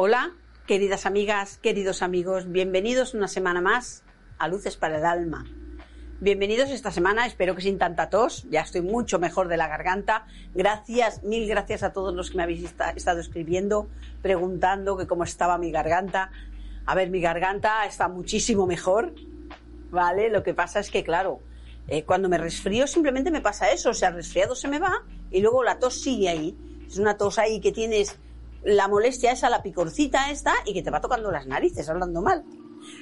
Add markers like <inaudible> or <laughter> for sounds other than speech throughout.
Hola, queridas amigas, queridos amigos, bienvenidos una semana más a Luces para el Alma. Bienvenidos esta semana, espero que sin tanta tos, ya estoy mucho mejor de la garganta. Gracias, mil gracias a todos los que me habéis estado escribiendo, preguntando cómo estaba mi garganta. A ver, mi garganta está muchísimo mejor, ¿vale? Lo que pasa es que, claro, eh, cuando me resfrío simplemente me pasa eso, o sea, resfriado se me va y luego la tos sigue ahí. Es una tos ahí que tienes la molestia esa, la picorcita esta y que te va tocando las narices, hablando mal.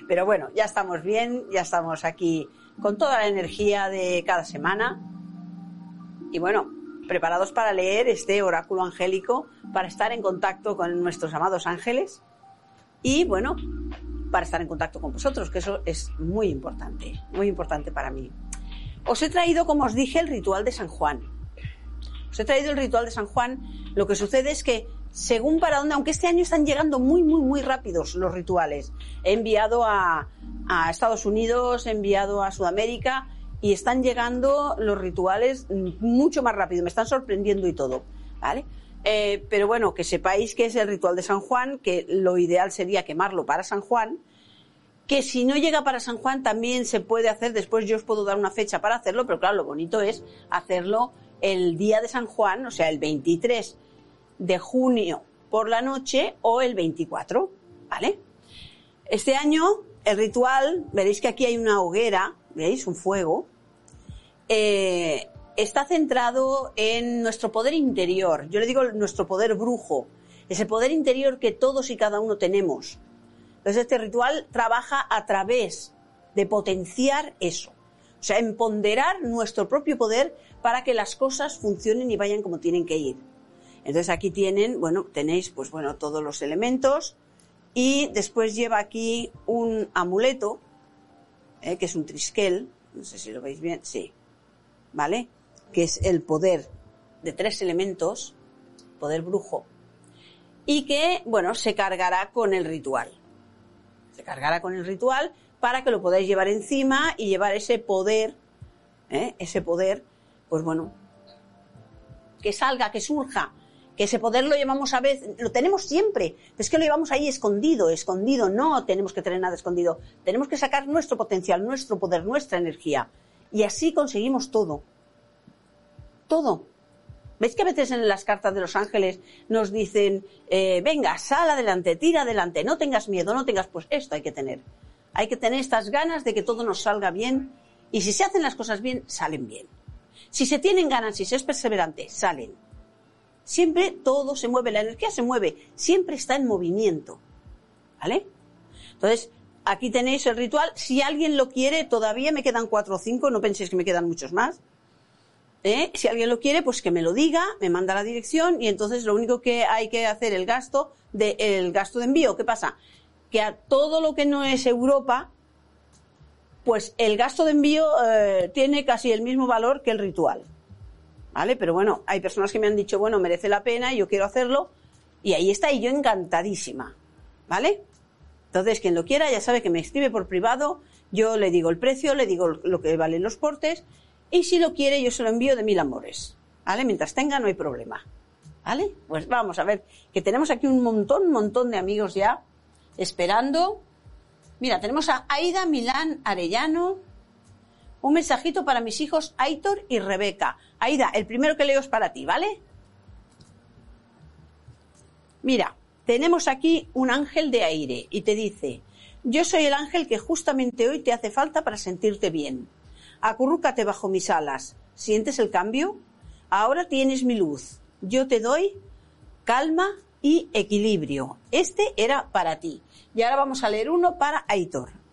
Pero bueno, ya estamos bien, ya estamos aquí con toda la energía de cada semana. Y bueno, preparados para leer este oráculo angélico, para estar en contacto con nuestros amados ángeles y bueno, para estar en contacto con vosotros, que eso es muy importante, muy importante para mí. Os he traído, como os dije, el ritual de San Juan. Os he traído el ritual de San Juan. Lo que sucede es que según para dónde, aunque este año están llegando muy, muy, muy rápidos los rituales. He enviado a, Estados Unidos, he enviado a Sudamérica y están llegando los rituales mucho más rápido, me están sorprendiendo y todo, ¿vale? Eh, pero bueno, que sepáis que es el ritual de San Juan, que lo ideal sería quemarlo para San Juan, que si no llega para San Juan también se puede hacer, después yo os puedo dar una fecha para hacerlo, pero claro, lo bonito es hacerlo el día de San Juan, o sea, el 23 de junio por la noche o el 24, ¿vale? Este año el ritual, veréis que aquí hay una hoguera, ¿veis? Un fuego. Eh, está centrado en nuestro poder interior. Yo le digo nuestro poder brujo, ese poder interior que todos y cada uno tenemos. Entonces este ritual trabaja a través de potenciar eso. O sea, empoderar nuestro propio poder para que las cosas funcionen y vayan como tienen que ir. Entonces aquí tienen, bueno, tenéis pues bueno, todos los elementos y después lleva aquí un amuleto, eh, que es un triskel, no sé si lo veis bien, sí, ¿vale? Que es el poder de tres elementos, poder brujo, y que, bueno, se cargará con el ritual. Se cargará con el ritual para que lo podáis llevar encima y llevar ese poder, ¿eh? ese poder, pues bueno, que salga, que surja que ese poder lo llevamos a veces, lo tenemos siempre, es que lo llevamos ahí escondido, escondido, no tenemos que tener nada escondido, tenemos que sacar nuestro potencial, nuestro poder, nuestra energía, y así conseguimos todo, todo. ¿Veis que a veces en las cartas de los ángeles nos dicen, eh, venga, sal adelante, tira adelante, no tengas miedo, no tengas, pues esto hay que tener. Hay que tener estas ganas de que todo nos salga bien y si se hacen las cosas bien, salen bien. Si se tienen ganas, si se es perseverante, salen. Siempre todo se mueve, la energía se mueve, siempre está en movimiento. ¿Vale? Entonces, aquí tenéis el ritual. Si alguien lo quiere, todavía me quedan cuatro o cinco, no penséis que me quedan muchos más. ¿Eh? Si alguien lo quiere, pues que me lo diga, me manda la dirección y entonces lo único que hay que hacer el gasto de el gasto de envío. ¿Qué pasa? Que a todo lo que no es Europa, pues el gasto de envío eh, tiene casi el mismo valor que el ritual. ¿Vale? Pero bueno, hay personas que me han dicho, bueno, merece la pena, yo quiero hacerlo, y ahí está, y yo encantadísima, ¿vale? Entonces, quien lo quiera ya sabe que me escribe por privado, yo le digo el precio, le digo lo que valen los portes, y si lo quiere yo se lo envío de mil amores, ¿vale? Mientras tenga no hay problema, ¿vale? Pues vamos a ver, que tenemos aquí un montón, montón de amigos ya esperando. Mira, tenemos a Aida Milán Arellano, un mensajito para mis hijos Aitor y Rebeca. Aida, el primero que leo es para ti, ¿vale? Mira, tenemos aquí un ángel de aire y te dice, yo soy el ángel que justamente hoy te hace falta para sentirte bien. Acurrúcate bajo mis alas. ¿Sientes el cambio? Ahora tienes mi luz. Yo te doy calma y equilibrio. Este era para ti. Y ahora vamos a leer uno para Aitor.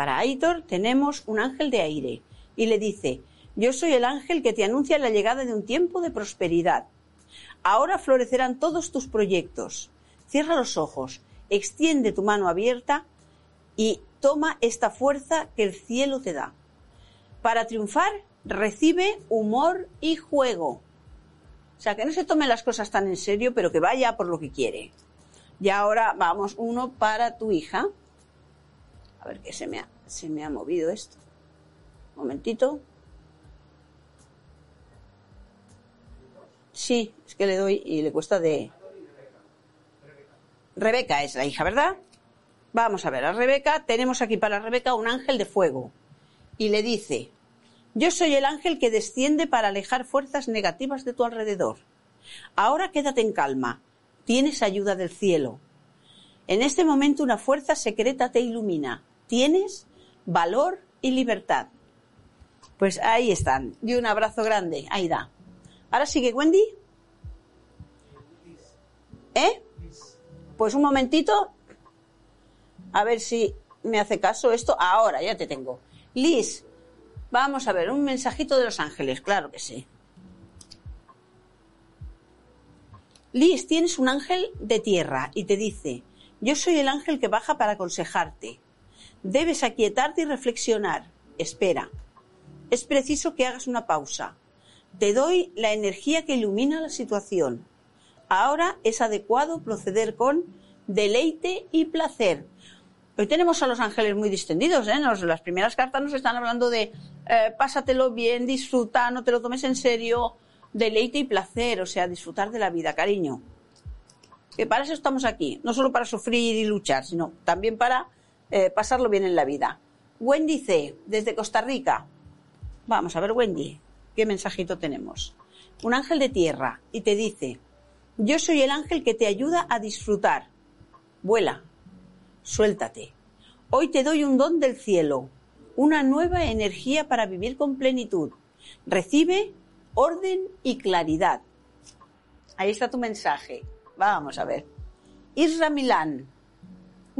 Para Aitor tenemos un ángel de aire y le dice, yo soy el ángel que te anuncia la llegada de un tiempo de prosperidad. Ahora florecerán todos tus proyectos. Cierra los ojos, extiende tu mano abierta y toma esta fuerza que el cielo te da. Para triunfar, recibe humor y juego. O sea, que no se tome las cosas tan en serio, pero que vaya por lo que quiere. Y ahora vamos uno para tu hija. A ver que se me ha, se me ha movido esto. Momentito. Sí, es que le doy y le cuesta de... Rebeca es la hija, ¿verdad? Vamos a ver, a Rebeca, tenemos aquí para Rebeca un ángel de fuego. Y le dice, yo soy el ángel que desciende para alejar fuerzas negativas de tu alrededor. Ahora quédate en calma, tienes ayuda del cielo. En este momento una fuerza secreta te ilumina. Tienes valor y libertad. Pues ahí están. Y un abrazo grande. Ahí da. Ahora sigue Wendy. ¿Eh? Pues un momentito. A ver si me hace caso esto. Ahora, ya te tengo. Liz, vamos a ver, un mensajito de los ángeles, claro que sí. Liz, tienes un ángel de tierra y te dice, yo soy el ángel que baja para aconsejarte. Debes aquietarte y reflexionar. Espera. Es preciso que hagas una pausa. Te doy la energía que ilumina la situación. Ahora es adecuado proceder con deleite y placer. Hoy tenemos a los ángeles muy distendidos, ¿eh? las primeras cartas nos están hablando de eh, pásatelo bien, disfruta, no te lo tomes en serio, deleite y placer, o sea, disfrutar de la vida, cariño que para eso estamos aquí, no solo para sufrir y luchar, sino también para eh, pasarlo bien en la vida. Wendy C, desde Costa Rica. Vamos a ver, Wendy, qué mensajito tenemos. Un ángel de tierra y te dice, yo soy el ángel que te ayuda a disfrutar. Vuela, suéltate. Hoy te doy un don del cielo, una nueva energía para vivir con plenitud. Recibe orden y claridad. Ahí está tu mensaje. Vamos a ver. Isra Milán.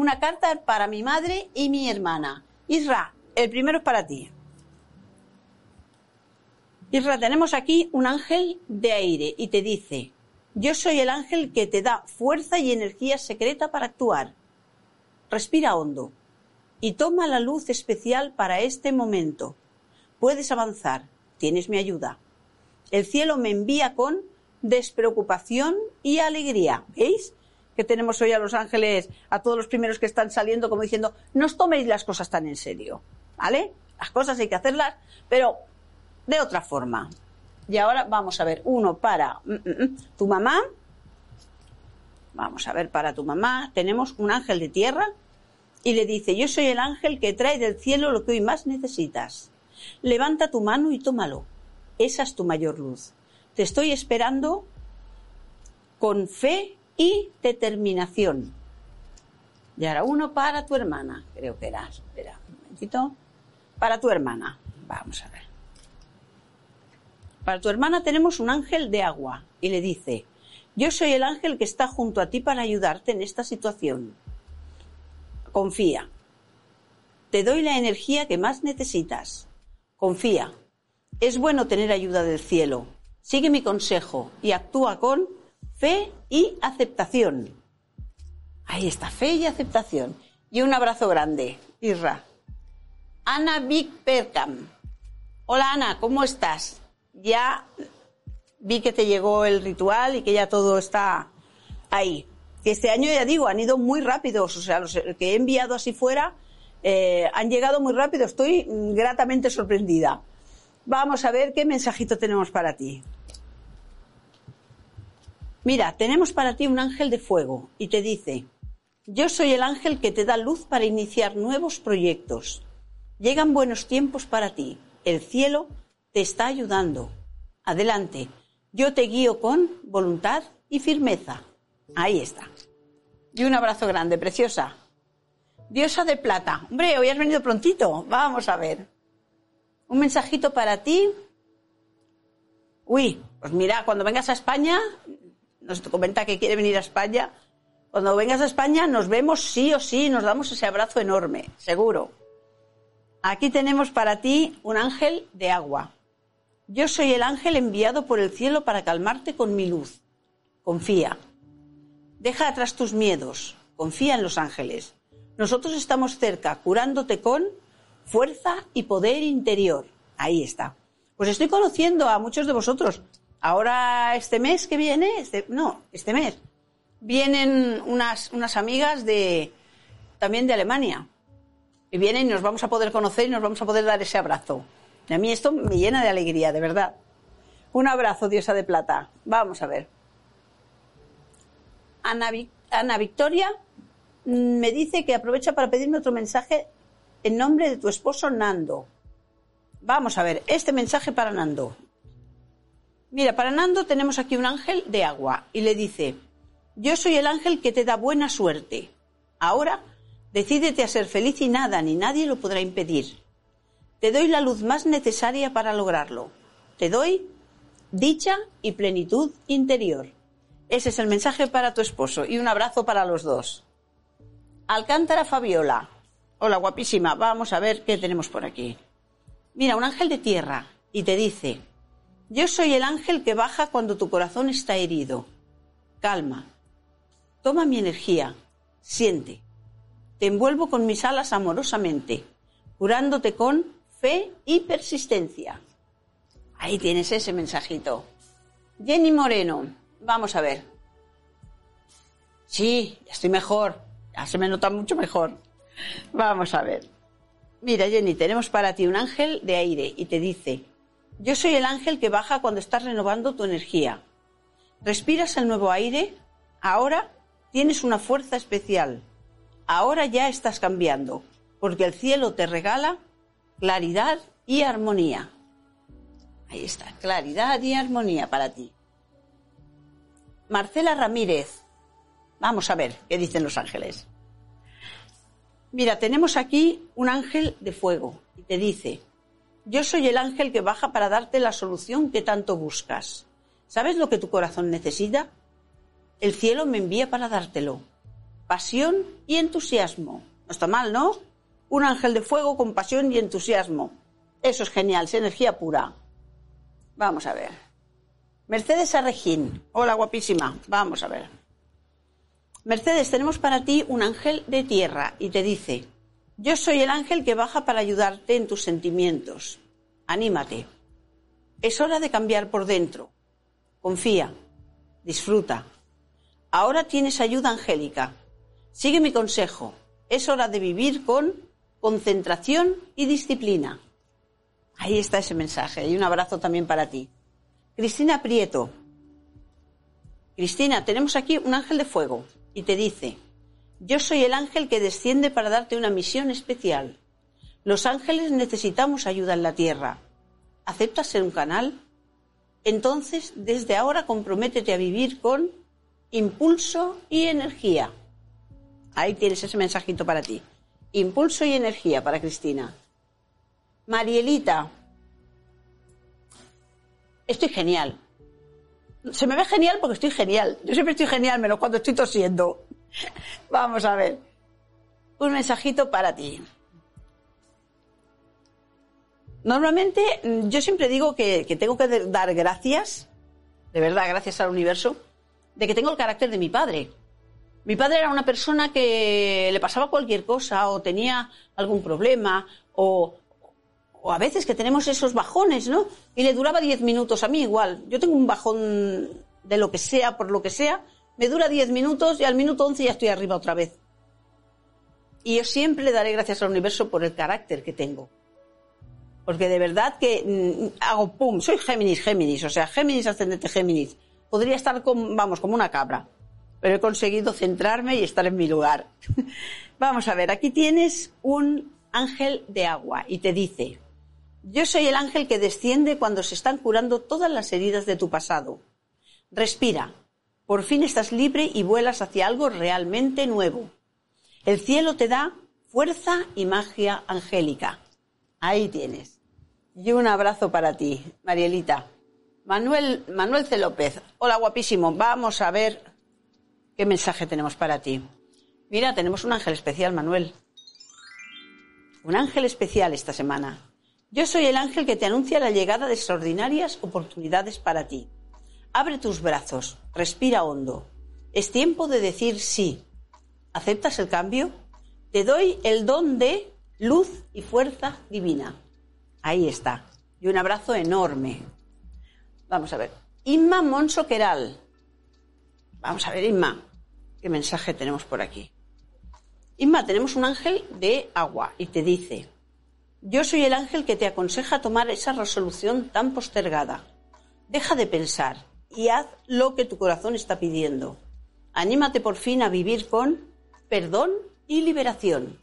Una carta para mi madre y mi hermana. Isra, el primero es para ti. Isra, tenemos aquí un ángel de aire y te dice, yo soy el ángel que te da fuerza y energía secreta para actuar. Respira hondo y toma la luz especial para este momento. Puedes avanzar, tienes mi ayuda. El cielo me envía con despreocupación y alegría. ¿Veis? Que tenemos hoy a los ángeles, a todos los primeros que están saliendo, como diciendo, no os toméis las cosas tan en serio. ¿Vale? Las cosas hay que hacerlas, pero de otra forma. Y ahora vamos a ver, uno para mm, mm, mm, tu mamá. Vamos a ver, para tu mamá tenemos un ángel de tierra y le dice, yo soy el ángel que trae del cielo lo que hoy más necesitas. Levanta tu mano y tómalo. Esa es tu mayor luz. Te estoy esperando con fe y determinación. Y ahora uno para tu hermana, creo que era. Espera un momentito. Para tu hermana. Vamos a ver. Para tu hermana tenemos un ángel de agua y le dice, yo soy el ángel que está junto a ti para ayudarte en esta situación. Confía. Te doy la energía que más necesitas. Confía. Es bueno tener ayuda del cielo. Sigue mi consejo y actúa con fe y aceptación. Ahí está, fe y aceptación. Y un abrazo grande, Irra. Ana Vic Percam. Hola Ana, ¿cómo estás? Ya vi que te llegó el ritual y que ya todo está ahí. Que este año, ya digo, han ido muy rápidos. O sea, los que he enviado así fuera eh, han llegado muy rápido. Estoy gratamente sorprendida. Vamos a ver qué mensajito tenemos para ti. Mira, tenemos para ti un ángel de fuego y te dice, yo soy el ángel que te da luz para iniciar nuevos proyectos. Llegan buenos tiempos para ti. El cielo te está ayudando. Adelante. Yo te guío con voluntad y firmeza. Ahí está. Y un abrazo grande, preciosa. Diosa de plata. Hombre, hoy has venido prontito. Vamos a ver. Un mensajito para ti. Uy, pues mira, cuando vengas a España, nos comenta que quiere venir a España. Cuando vengas a España nos vemos sí o sí, nos damos ese abrazo enorme, seguro. Aquí tenemos para ti un ángel de agua. Yo soy el ángel enviado por el cielo para calmarte con mi luz. Confía. Deja atrás tus miedos. Confía en los ángeles. Nosotros estamos cerca, curándote con fuerza y poder interior. Ahí está. Pues estoy conociendo a muchos de vosotros. Ahora, este mes que viene, este, no, este mes, vienen unas, unas amigas de, también de Alemania. Y vienen y nos vamos a poder conocer y nos vamos a poder dar ese abrazo. Y a mí esto me llena de alegría, de verdad. Un abrazo, diosa de plata. Vamos a ver. Ana, Victoria me dice que aprovecha para pedirme otro mensaje en nombre de tu esposo Nando. Vamos a ver, este mensaje para Nando. Mira, para Nando tenemos aquí un ángel de agua y le dice, yo soy el ángel que te da buena suerte. Ahora, decídete a ser feliz y nada ni nadie lo podrá impedir. Te doy la luz más necesaria para lograrlo. Te doy dicha y plenitud interior. Ese es el mensaje para tu esposo y un abrazo para los dos. Alcántara Fabiola. Hola, guapísima. Vamos a ver qué tenemos por aquí. Mira, un ángel de tierra y te dice, yo soy el ángel que baja cuando tu corazón está herido. Calma. Toma mi energía. Siente. Te envuelvo con mis alas amorosamente, curándote con fe y persistencia. Ahí tienes ese mensajito. Jenny Moreno, vamos a ver. Sí, ya estoy mejor. Ya se me nota mucho mejor. Vamos a ver. Mira, Jenny, tenemos para ti un ángel de aire y te dice, yo soy el ángel que baja cuando estás renovando tu energía. Respiras el nuevo aire, ahora tienes una fuerza especial. Ahora ya estás cambiando, porque el cielo te regala claridad y armonía. Ahí está, claridad y armonía para ti. Marcela Ramírez. Vamos a ver qué dicen los ángeles. Mira, tenemos aquí un ángel de fuego y te dice, yo soy el ángel que baja para darte la solución que tanto buscas. ¿Sabes lo que tu corazón necesita? El cielo me envía para dártelo. Pasión y entusiasmo. No está mal, ¿no? Un ángel de fuego con pasión y entusiasmo. Eso es genial, es energía pura. Vamos a ver. Mercedes Arrejín. Hola, guapísima. Vamos a ver. Mercedes, tenemos para ti un ángel de tierra y te dice, yo soy el ángel que baja para ayudarte en tus sentimientos. Anímate. Es hora de cambiar por dentro. Confía. Disfruta. Ahora tienes ayuda angélica. Sigue mi consejo. Es hora de vivir con concentración y disciplina. Ahí está ese mensaje y un abrazo también para ti. Cristina Prieto. Cristina, tenemos aquí un ángel de fuego y te dice, yo soy el ángel que desciende para darte una misión especial. Los ángeles necesitamos ayuda en la tierra. ¿Aceptas ser un canal? Entonces, desde ahora comprométete a vivir con impulso y energía. Ahí tienes ese mensajito para ti. Impulso y energía para Cristina. Marielita, estoy genial. Se me ve genial porque estoy genial. Yo siempre estoy genial, menos cuando estoy tosiendo. <laughs> Vamos a ver. Un mensajito para ti. Normalmente mm, yo siempre digo que, tengo que dar gracias, de verdad, gracias al universo, de que tengo el carácter de mi padre. Mi padre era una persona que le pasaba cualquier cosa o tenía algún problema o, o a veces que tenemos esos bajones, ¿no? Y le duraba 10 minutos, a mí igual. Yo tengo un bajón de lo que sea, por lo que sea, me dura 10 minutos y al minuto 11 ya estoy arriba otra vez. Y yo siempre daré gracias al universo por el carácter que tengo. Porque de verdad que mm, hago pum, soy Géminis, Géminis, o sea, Géminis ascendente Géminis. Podría estar, vamos, como una cabra pero he conseguido centrarme y estar en mi lugar. <laughs> Vamos a ver, aquí tienes un ángel de agua y te dice, yo soy el ángel que desciende cuando se están curando todas las heridas de tu pasado. Respira, por fin estás libre y vuelas hacia algo realmente nuevo. El cielo te da fuerza y magia angélica. Ahí tienes. Y un abrazo para ti, Marielita. Manuel, Manuel C. López. Hola, guapísimo. Vamos a ver ¿Qué mensaje tenemos para ti? Mira, tenemos un ángel especial, Manuel. Un ángel especial esta semana. Yo soy el ángel que te anuncia la llegada de extraordinarias oportunidades para ti. Abre tus brazos, respira hondo. Es tiempo de decir sí. ¿Aceptas el cambio? Te doy el don de luz y fuerza divina. Ahí está. Y un abrazo enorme. Vamos a ver. Inma Monso Queral. Vamos a ver, Inma. ¿Qué mensaje tenemos por aquí? Inma, tenemos un ángel de agua y te dice, yo soy el ángel que te aconseja tomar esa resolución tan postergada. Deja de pensar y haz lo que tu corazón está pidiendo. Anímate por fin a vivir con perdón y liberación.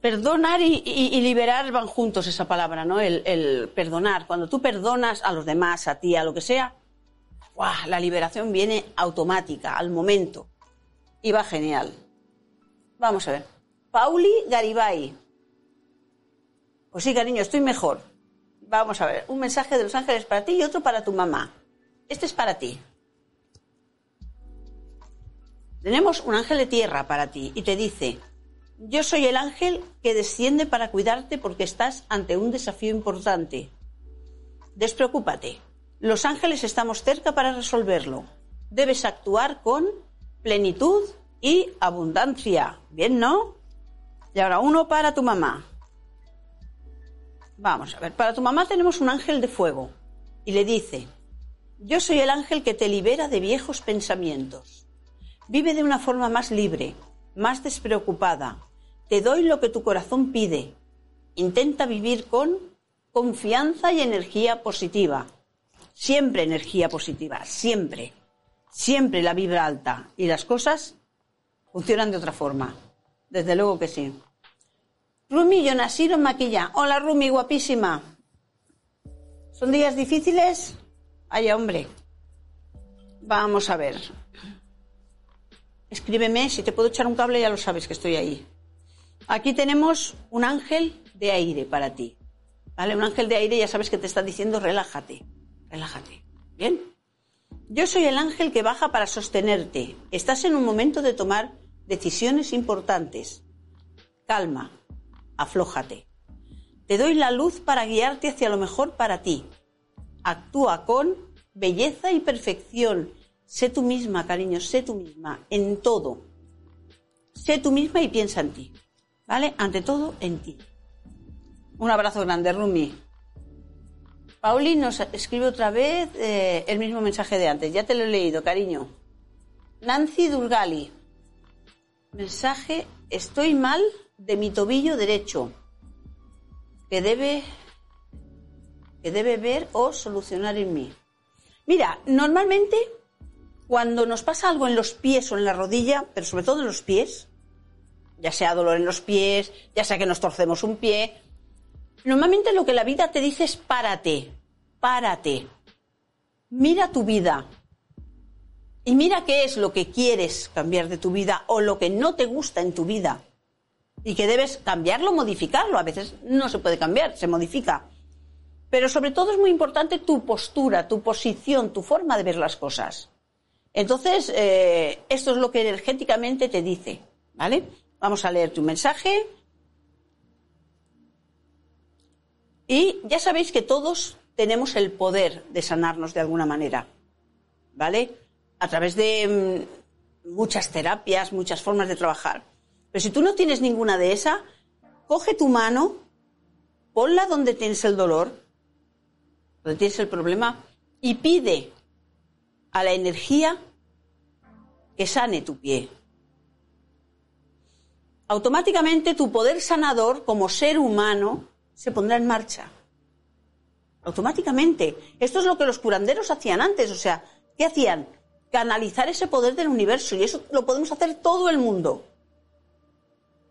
Perdonar y, liberar van juntos esa palabra, ¿no? El, perdonar. Cuando tú perdonas a los demás, a ti, a lo que sea, la liberación viene automática, al momento. Y va genial. Vamos a ver. Pauli Garibay. Pues sí, cariño, estoy mejor. Vamos a ver. Un mensaje de los ángeles para ti y otro para tu mamá. Este es para ti. Tenemos un ángel de tierra para ti y te dice, yo soy el ángel que desciende para cuidarte porque estás ante un desafío importante. Despreocúpate. Los ángeles estamos cerca para resolverlo. Debes actuar con plenitud y abundancia. Bien, ¿no? Y ahora uno para tu mamá. Vamos a ver, para tu mamá tenemos un ángel de fuego y le dice, yo soy el ángel que te libera de viejos pensamientos. Vive de una forma más libre, más despreocupada. Te doy lo que tu corazón pide. Intenta vivir con confianza y energía positiva. Siempre energía positiva, siempre. Siempre la vibra alta. Y las cosas funcionan de otra forma. Desde luego que sí. Rumi Yonasiro Maquilla. Hola Rumi, guapísima. ¿Son días difíciles? Ay, hombre. Vamos a ver. Escríbeme, si te puedo echar un cable ya lo sabes que estoy ahí. Aquí tenemos un ángel de aire para ti. ¿Vale? Un ángel de aire ya sabes que te está diciendo relájate, relájate. ¿Bien? Yo soy el ángel que baja para sostenerte. Estás en un momento de tomar decisiones importantes. Calma, aflójate. Te doy la luz para guiarte hacia lo mejor para ti. Actúa con belleza y perfección Sé tú misma, cariño, sé tú misma, en todo. Sé tú misma y piensa en ti. ¿Vale? Ante todo, en ti. Un abrazo grande, Rumi. Pauli nos escribe otra vez eh, el mismo mensaje de antes. Ya te lo he leído, cariño. Nancy Durgali. Mensaje, estoy mal de mi tobillo derecho. Que debe, que debe ver o solucionar en mí. Mira, normalmente cuando nos pasa algo en los pies o en la rodilla, pero sobre todo en los pies, ya sea dolor en los pies, ya sea que nos torcemos un pie, normalmente lo que la vida te dice es párate, párate, mira tu vida y mira qué es lo que quieres cambiar de tu vida o lo que no te gusta en tu vida y que debes cambiarlo, modificarlo. A veces no se puede cambiar, se modifica. Pero sobre todo es muy importante tu postura, tu posición, tu forma de ver las cosas. Entonces, eh, esto es lo que energéticamente te dice, ¿vale? Vamos a leer tu mensaje. Y ya sabéis que todos tenemos el poder de sanarnos de alguna manera, ¿vale? A través de mm, muchas terapias, muchas formas de trabajar. Pero si tú no tienes ninguna de esas, coge tu mano, ponla donde tienes el dolor, donde tienes el problema, y pide a la energía que sane tu pie. Automáticamente tu poder sanador como ser humano se pondrá en marcha. Automáticamente. Esto es lo que los curanderos hacían antes. O sea, ¿qué hacían? Canalizar ese poder del universo. Y eso lo podemos hacer todo el mundo.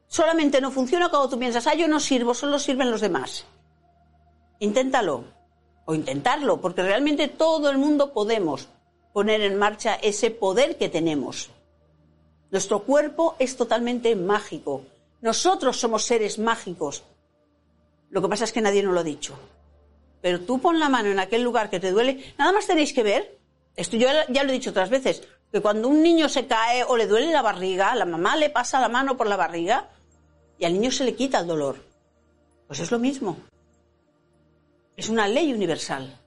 Solamente no funciona cuando tú piensas, ah, yo no sirvo, solo sirven los demás. Inténtalo. O intentarlo, porque realmente todo el mundo podemos poner en marcha ese poder que tenemos. Nuestro cuerpo es totalmente mágico. Nosotros somos seres mágicos. Lo que pasa es que nadie nos lo ha dicho. Pero tú pon la mano en aquel lugar que te duele. Nada más tenéis que ver. Esto yo ya lo he dicho otras veces. Que cuando un niño se cae o le duele la barriga, la mamá le pasa la mano por la barriga y al niño se le quita el dolor. Pues es lo mismo. Es una ley universal.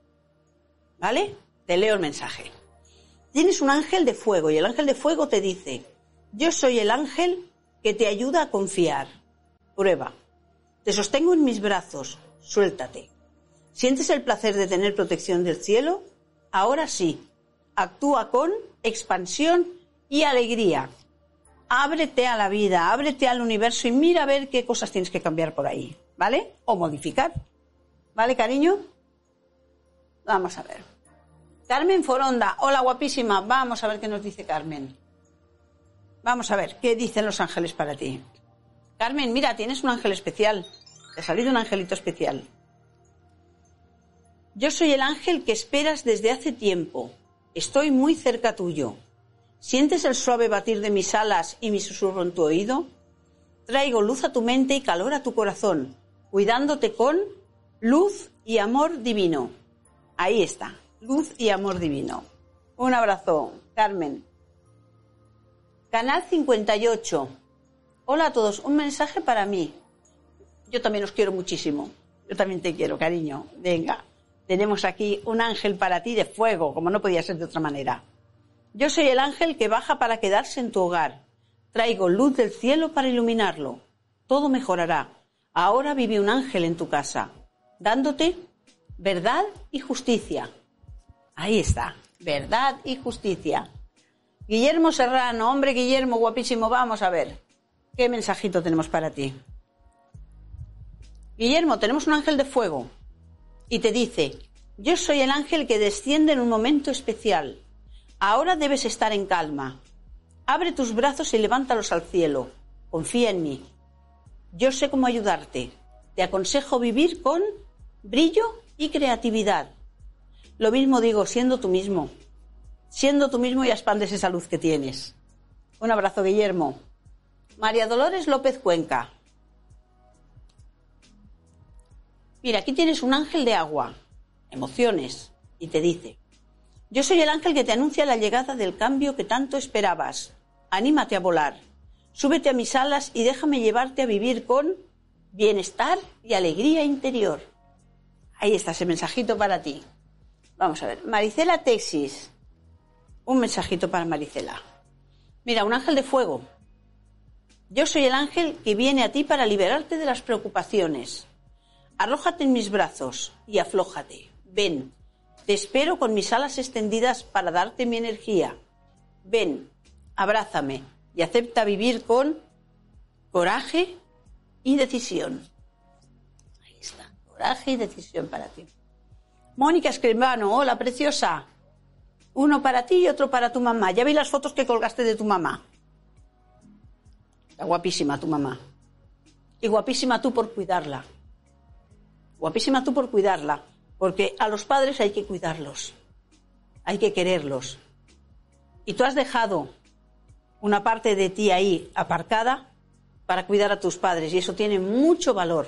¿Vale? Te leo el mensaje. Tienes un ángel de fuego y el ángel de fuego te dice, yo soy el ángel que te ayuda a confiar. Prueba. Te sostengo en mis brazos. Suéltate. ¿Sientes el placer de tener protección del cielo? Ahora sí. Actúa con expansión y alegría. Ábrete a la vida, ábrete al universo y mira a ver qué cosas tienes que cambiar por ahí. ¿Vale? O modificar. ¿Vale, cariño? Vamos a ver. Carmen Foronda, hola guapísima, vamos a ver qué nos dice Carmen. Vamos a ver, ¿qué dicen los ángeles para ti? Carmen, mira, tienes un ángel especial. Te ha salido un angelito especial. Yo soy el ángel que esperas desde hace tiempo. Estoy muy cerca tuyo. ¿Sientes el suave batir de mis alas y mi susurro en tu oído? Traigo luz a tu mente y calor a tu corazón, cuidándote con luz y amor divino. Ahí está, luz y amor divino. Un abrazo, Carmen. Canal 58. Hola a todos, un mensaje para mí. Yo también os quiero muchísimo. Yo también te quiero, cariño. Venga, tenemos aquí un ángel para ti de fuego, como no podía ser de otra manera. Yo soy el ángel que baja para quedarse en tu hogar. Traigo luz del cielo para iluminarlo. Todo mejorará. Ahora vive un ángel en tu casa, dándote verdad y justicia. Ahí está, verdad y justicia. Guillermo Serrano, hombre Guillermo, guapísimo, vamos a ver. ¿Qué mensajito tenemos para ti? Guillermo, tenemos un ángel de fuego y te dice, yo soy el ángel que desciende en un momento especial. Ahora debes estar en calma. Abre tus brazos y levántalos al cielo. Confía en mí. Yo sé cómo ayudarte. Te aconsejo vivir con brillo y creatividad. Lo mismo digo, siendo tú mismo siendo tú mismo y expandes esa luz que tienes. Un abrazo, Guillermo. María Dolores López Cuenca. Mira, aquí tienes un ángel de agua, emociones, y te dice, yo soy el ángel que te anuncia la llegada del cambio que tanto esperabas. Anímate a volar, súbete a mis alas y déjame llevarte a vivir con bienestar y alegría interior. Ahí está ese mensajito para ti. Vamos a ver, Maricela Texis un mensajito para Maricela. Mira, un ángel de fuego. Yo soy el ángel que viene a ti para liberarte de las preocupaciones. Arrójate en mis brazos y aflójate. Ven, te espero con mis alas extendidas para darte mi energía. Ven, abrázame y acepta vivir con coraje y decisión. Ahí está, coraje y decisión para ti. Mónica Escribano, hola preciosa. Uno para ti y otro para tu mamá. Ya vi las fotos que colgaste de tu mamá. Está guapísima tu mamá. Y guapísima tú por cuidarla. Guapísima tú por cuidarla. Porque a los padres hay que cuidarlos. Hay que quererlos. Y tú has dejado una parte de ti ahí aparcada para cuidar a tus padres. Y eso tiene mucho valor.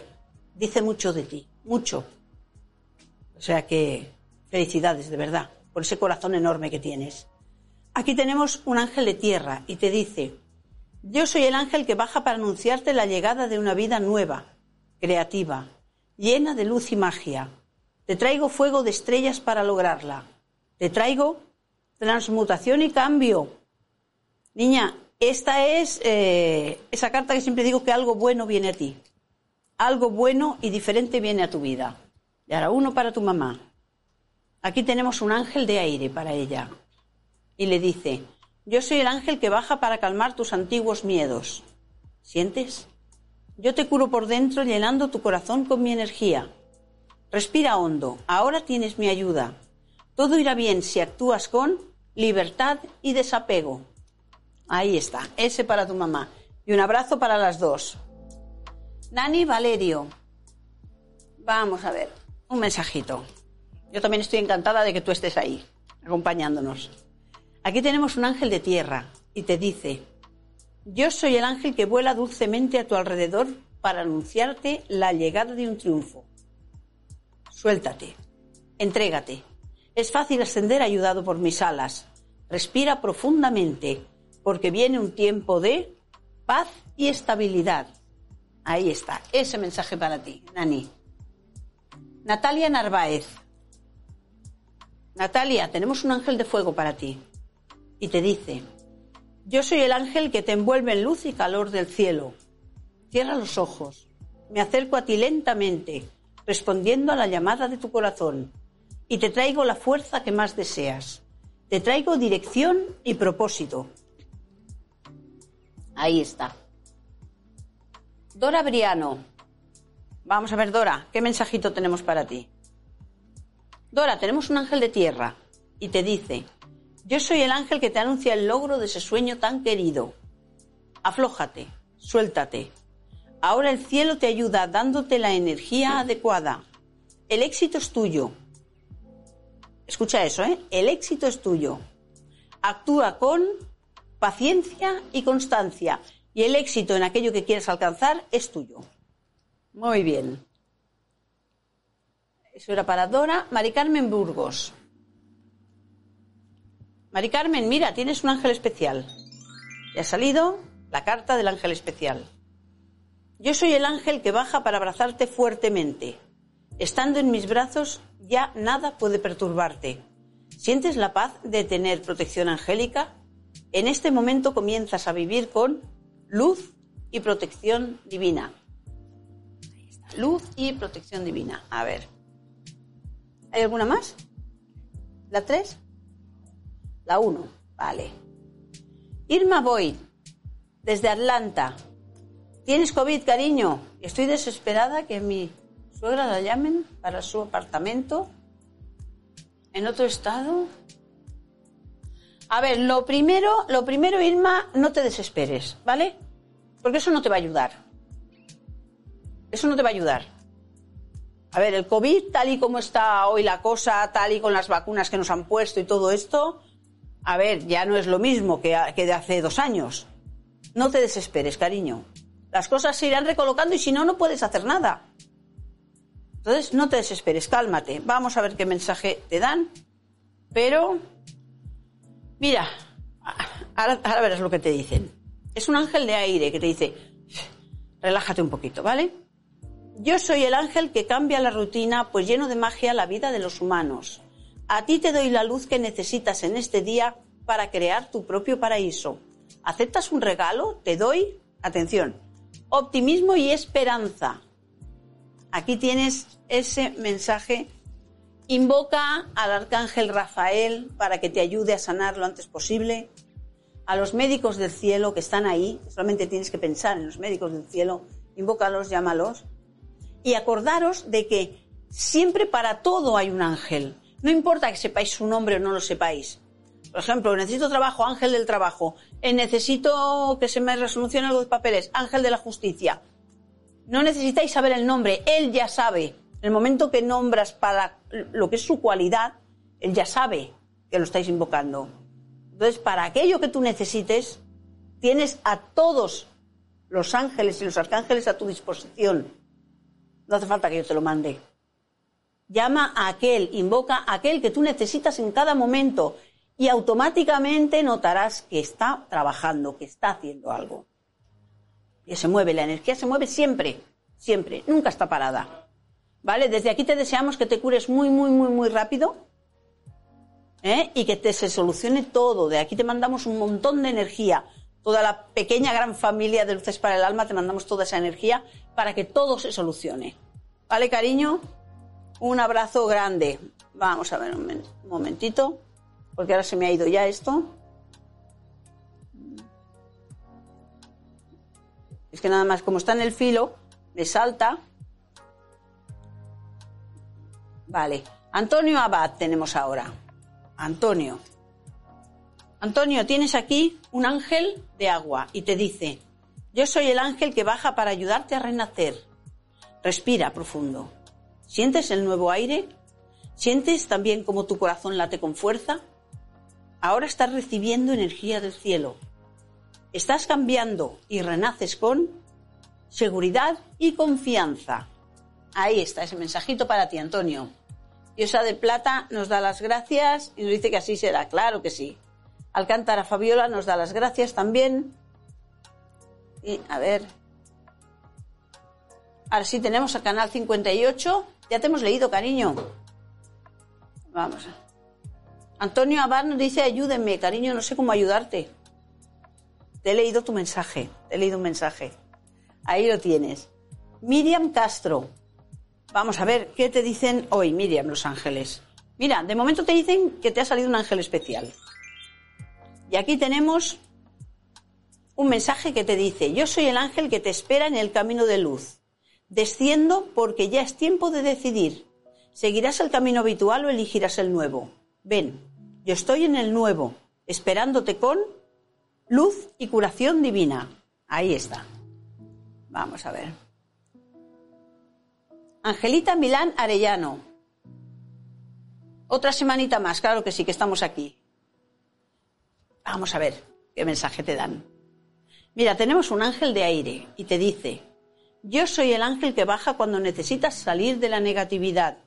Dice mucho de ti. Mucho. O sea que felicidades, de verdad por ese corazón enorme que tienes. Aquí tenemos un ángel de tierra y te dice, yo soy el ángel que baja para anunciarte la llegada de una vida nueva, creativa, llena de luz y magia. Te traigo fuego de estrellas para lograrla. Te traigo transmutación y cambio. Niña, esta es eh, esa carta que siempre digo que algo bueno viene a ti. Algo bueno y diferente viene a tu vida. Y ahora uno para tu mamá, Aquí tenemos un ángel de aire para ella. Y le dice, yo soy el ángel que baja para calmar tus antiguos miedos. ¿Sientes? Yo te curo por dentro llenando tu corazón con mi energía. Respira hondo, ahora tienes mi ayuda. Todo irá bien si actúas con libertad y desapego. Ahí está, ese para tu mamá. Y un abrazo para las dos. Nani Valerio. Vamos a ver, un mensajito. Yo también estoy encantada de que tú estés ahí, acompañándonos. Aquí tenemos un ángel de tierra y te dice, yo soy el ángel que vuela dulcemente a tu alrededor para anunciarte la llegada de un triunfo. Suéltate, entrégate. Es fácil ascender ayudado por mis alas. Respira profundamente, porque viene un tiempo de paz y estabilidad. Ahí está, ese mensaje para ti, Nani. Natalia Narváez. Natalia, tenemos un ángel de fuego para ti. Y te dice, yo soy el ángel que te envuelve en luz y calor del cielo. Cierra los ojos. Me acerco a ti lentamente, respondiendo a la llamada de tu corazón. Y te traigo la fuerza que más deseas. Te traigo dirección y propósito. Ahí está. Dora Briano. Vamos a ver, Dora, ¿qué mensajito tenemos para ti? Dora, tenemos un ángel de tierra y te dice, yo soy el ángel que te anuncia el logro de ese sueño tan querido. Aflójate, suéltate. Ahora el cielo te ayuda dándote la energía adecuada. El éxito es tuyo. Escucha eso, ¿eh? El éxito es tuyo. Actúa con paciencia y constancia. Y el éxito en aquello que quieres alcanzar es tuyo. Muy bien. Eso era para Dora. Mari Carmen Burgos. Mari Carmen, mira, tienes un ángel especial. Te ha salido la carta del ángel especial. Yo soy el ángel que baja para abrazarte fuertemente. Estando en mis brazos, ya nada puede perturbarte. ¿Sientes la paz de tener protección angélica? En este momento comienzas a vivir con luz y protección divina. Luz y protección divina. A ver. ¿Hay alguna más? ¿La 3? La 1. Vale. Irma Boyd, desde Atlanta. ¿Tienes COVID, cariño? Estoy desesperada que mi suegra la llamen para su apartamento en otro estado. A ver, lo primero, lo primero, Irma, no te desesperes, ¿vale? Porque eso no te va a ayudar. Eso no te va a ayudar. A ver, el COVID, tal y como está hoy la cosa, tal y con las vacunas que nos han puesto y todo esto, a ver, ya no es lo mismo que, de hace dos años. No te desesperes, cariño. Las cosas se irán recolocando y si no, no puedes hacer nada. Entonces, no te desesperes, cálmate. Vamos a ver qué mensaje te dan. Pero, mira, ahora verás lo que te dicen. Es un ángel de aire que te dice, relájate un poquito, ¿vale? Yo soy el ángel que cambia la rutina, pues lleno de magia la vida de los humanos. A ti te doy la luz que necesitas en este día para crear tu propio paraíso. ¿Aceptas un regalo? Te doy, atención, optimismo y esperanza. Aquí tienes ese mensaje. Invoca al arcángel Rafael para que te ayude a sanar lo antes posible. A los médicos del cielo que están ahí, solamente tienes que pensar en los médicos del cielo, invócalos, llámalos y acordaros de que siempre para todo hay un ángel. No importa que sepáis su nombre o no lo sepáis. Por ejemplo, necesito trabajo, ángel del trabajo. Eh, necesito que se me resolucione algo de papeles, ángel de la justicia. No necesitáis saber el nombre, él ya sabe. En el momento que nombras para lo que es su cualidad, él ya sabe que lo estáis invocando. Entonces, para aquello que tú necesites, tienes a todos los ángeles y los arcángeles a tu disposición. No hace falta que yo te lo mande. Llama a aquel, invoca a aquel que tú necesitas en cada momento y automáticamente notarás que está trabajando, que está haciendo algo. Y se mueve, la energía se mueve siempre, siempre, nunca está parada. ¿Vale? Desde aquí te deseamos que te cures muy, muy, muy, muy rápido ¿eh? y que te se solucione todo. De aquí te mandamos un montón de energía. Toda la pequeña gran familia de Luces para el Alma te mandamos toda esa energía para que todo se solucione. ¿Vale, cariño? Un abrazo grande. Vamos a ver un, momentito, porque ahora se me ha ido ya esto. Es que nada más, como está en el filo, me salta. Vale. Antonio Abad tenemos ahora. Antonio. Antonio, tienes aquí un ángel de agua y te dice, yo soy el ángel que baja para ayudarte a renacer. Respira profundo. ¿Sientes el nuevo aire? ¿Sientes también cómo tu corazón late con fuerza? Ahora estás recibiendo energía del cielo. Estás cambiando y renaces con seguridad y confianza. Ahí está ese mensajito para ti, Antonio. Diosa de Plata nos da las gracias y nos dice que así será. Claro que sí. Alcántara Fabiola nos da las gracias también. Y a ver, Ahora sí tenemos el canal 58. Ya te hemos leído, cariño. Vamos. Antonio Abad nos dice, ayúdenme, cariño, no sé cómo ayudarte. Te he leído tu mensaje, te he leído un mensaje. Ahí lo tienes. Miriam Castro. Vamos a ver, ¿qué te dicen hoy, Miriam, los ángeles? Mira, de momento te dicen que te ha salido un ángel especial. Y aquí tenemos un mensaje que te dice, yo soy el ángel que te espera en el camino de luz. Desciendo porque ya es tiempo de decidir. ¿Seguirás el camino habitual o elegirás el nuevo? Ven, Yo estoy en el nuevo, esperándote con luz y curación divina. Ahí está. Vamos a ver. Angelita Milán Arellano. Otra semanita más, claro que sí, que estamos aquí. Vamos a ver qué mensaje te dan. Mira, tenemos un ángel de aire y te dice, yo soy el ángel que baja cuando necesitas salir de la negatividad.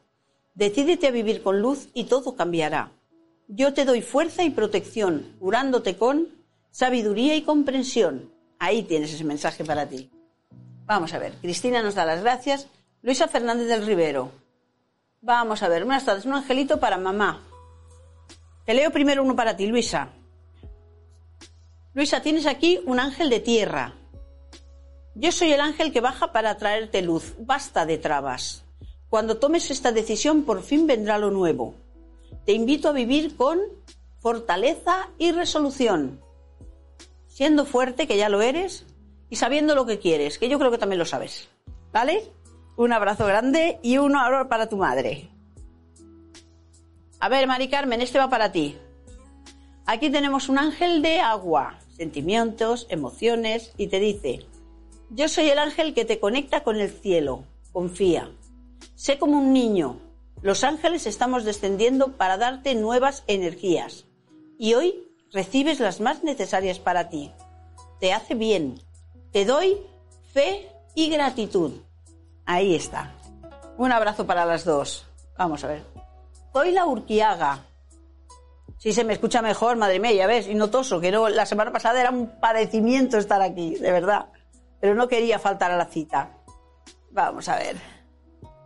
Decídete a vivir con luz y todo cambiará. Yo te doy fuerza y protección, curándote con sabiduría y comprensión. Ahí tienes ese mensaje para ti. Vamos a ver, Cristina nos da las gracias. Luisa Fernández del Rivero. Vamos a ver, buenas tardes, un angelito para mamá. Te leo primero uno para ti, Luisa. Luisa, tienes aquí un ángel de tierra. Yo soy el ángel que baja para traerte luz. Basta de trabas. Cuando tomes esta decisión, por fin vendrá lo nuevo. Te invito a vivir con fortaleza y resolución. Siendo fuerte, que ya lo eres, y sabiendo lo que quieres, que yo creo que también lo sabes. ¿Vale? Un abrazo grande y uno ahora para tu madre. A ver, Mari Carmen, este va para ti. Aquí tenemos un ángel de agua sentimientos, emociones y te dice, yo soy el ángel que te conecta con el cielo, confía. Sé como un niño, los ángeles estamos descendiendo para darte nuevas energías y hoy recibes las más necesarias para ti. Te hace bien, te doy fe y gratitud. Ahí está. Un abrazo para las dos. Vamos a ver. Soy la Urquiaga, si se me escucha mejor, madre mía, ya ves, y no toso, que no, la semana pasada era un padecimiento estar aquí, de verdad. Pero no quería faltar a la cita. Vamos a ver.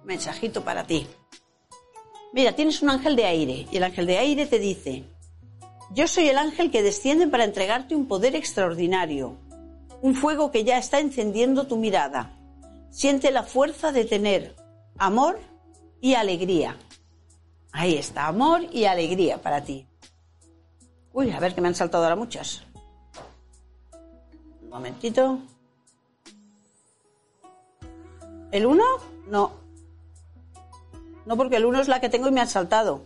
Mensajito para ti. Mira, tienes un ángel de aire y el ángel de aire te dice, yo soy el ángel que desciende para entregarte un poder extraordinario, un fuego que ya está encendiendo tu mirada. Siente la fuerza de tener amor y alegría. Ahí está, amor y alegría para ti. Uy, a ver que me han saltado ahora muchas. Un momentito. ¿El 1? No. No, porque el 1 es la que tengo y me han saltado.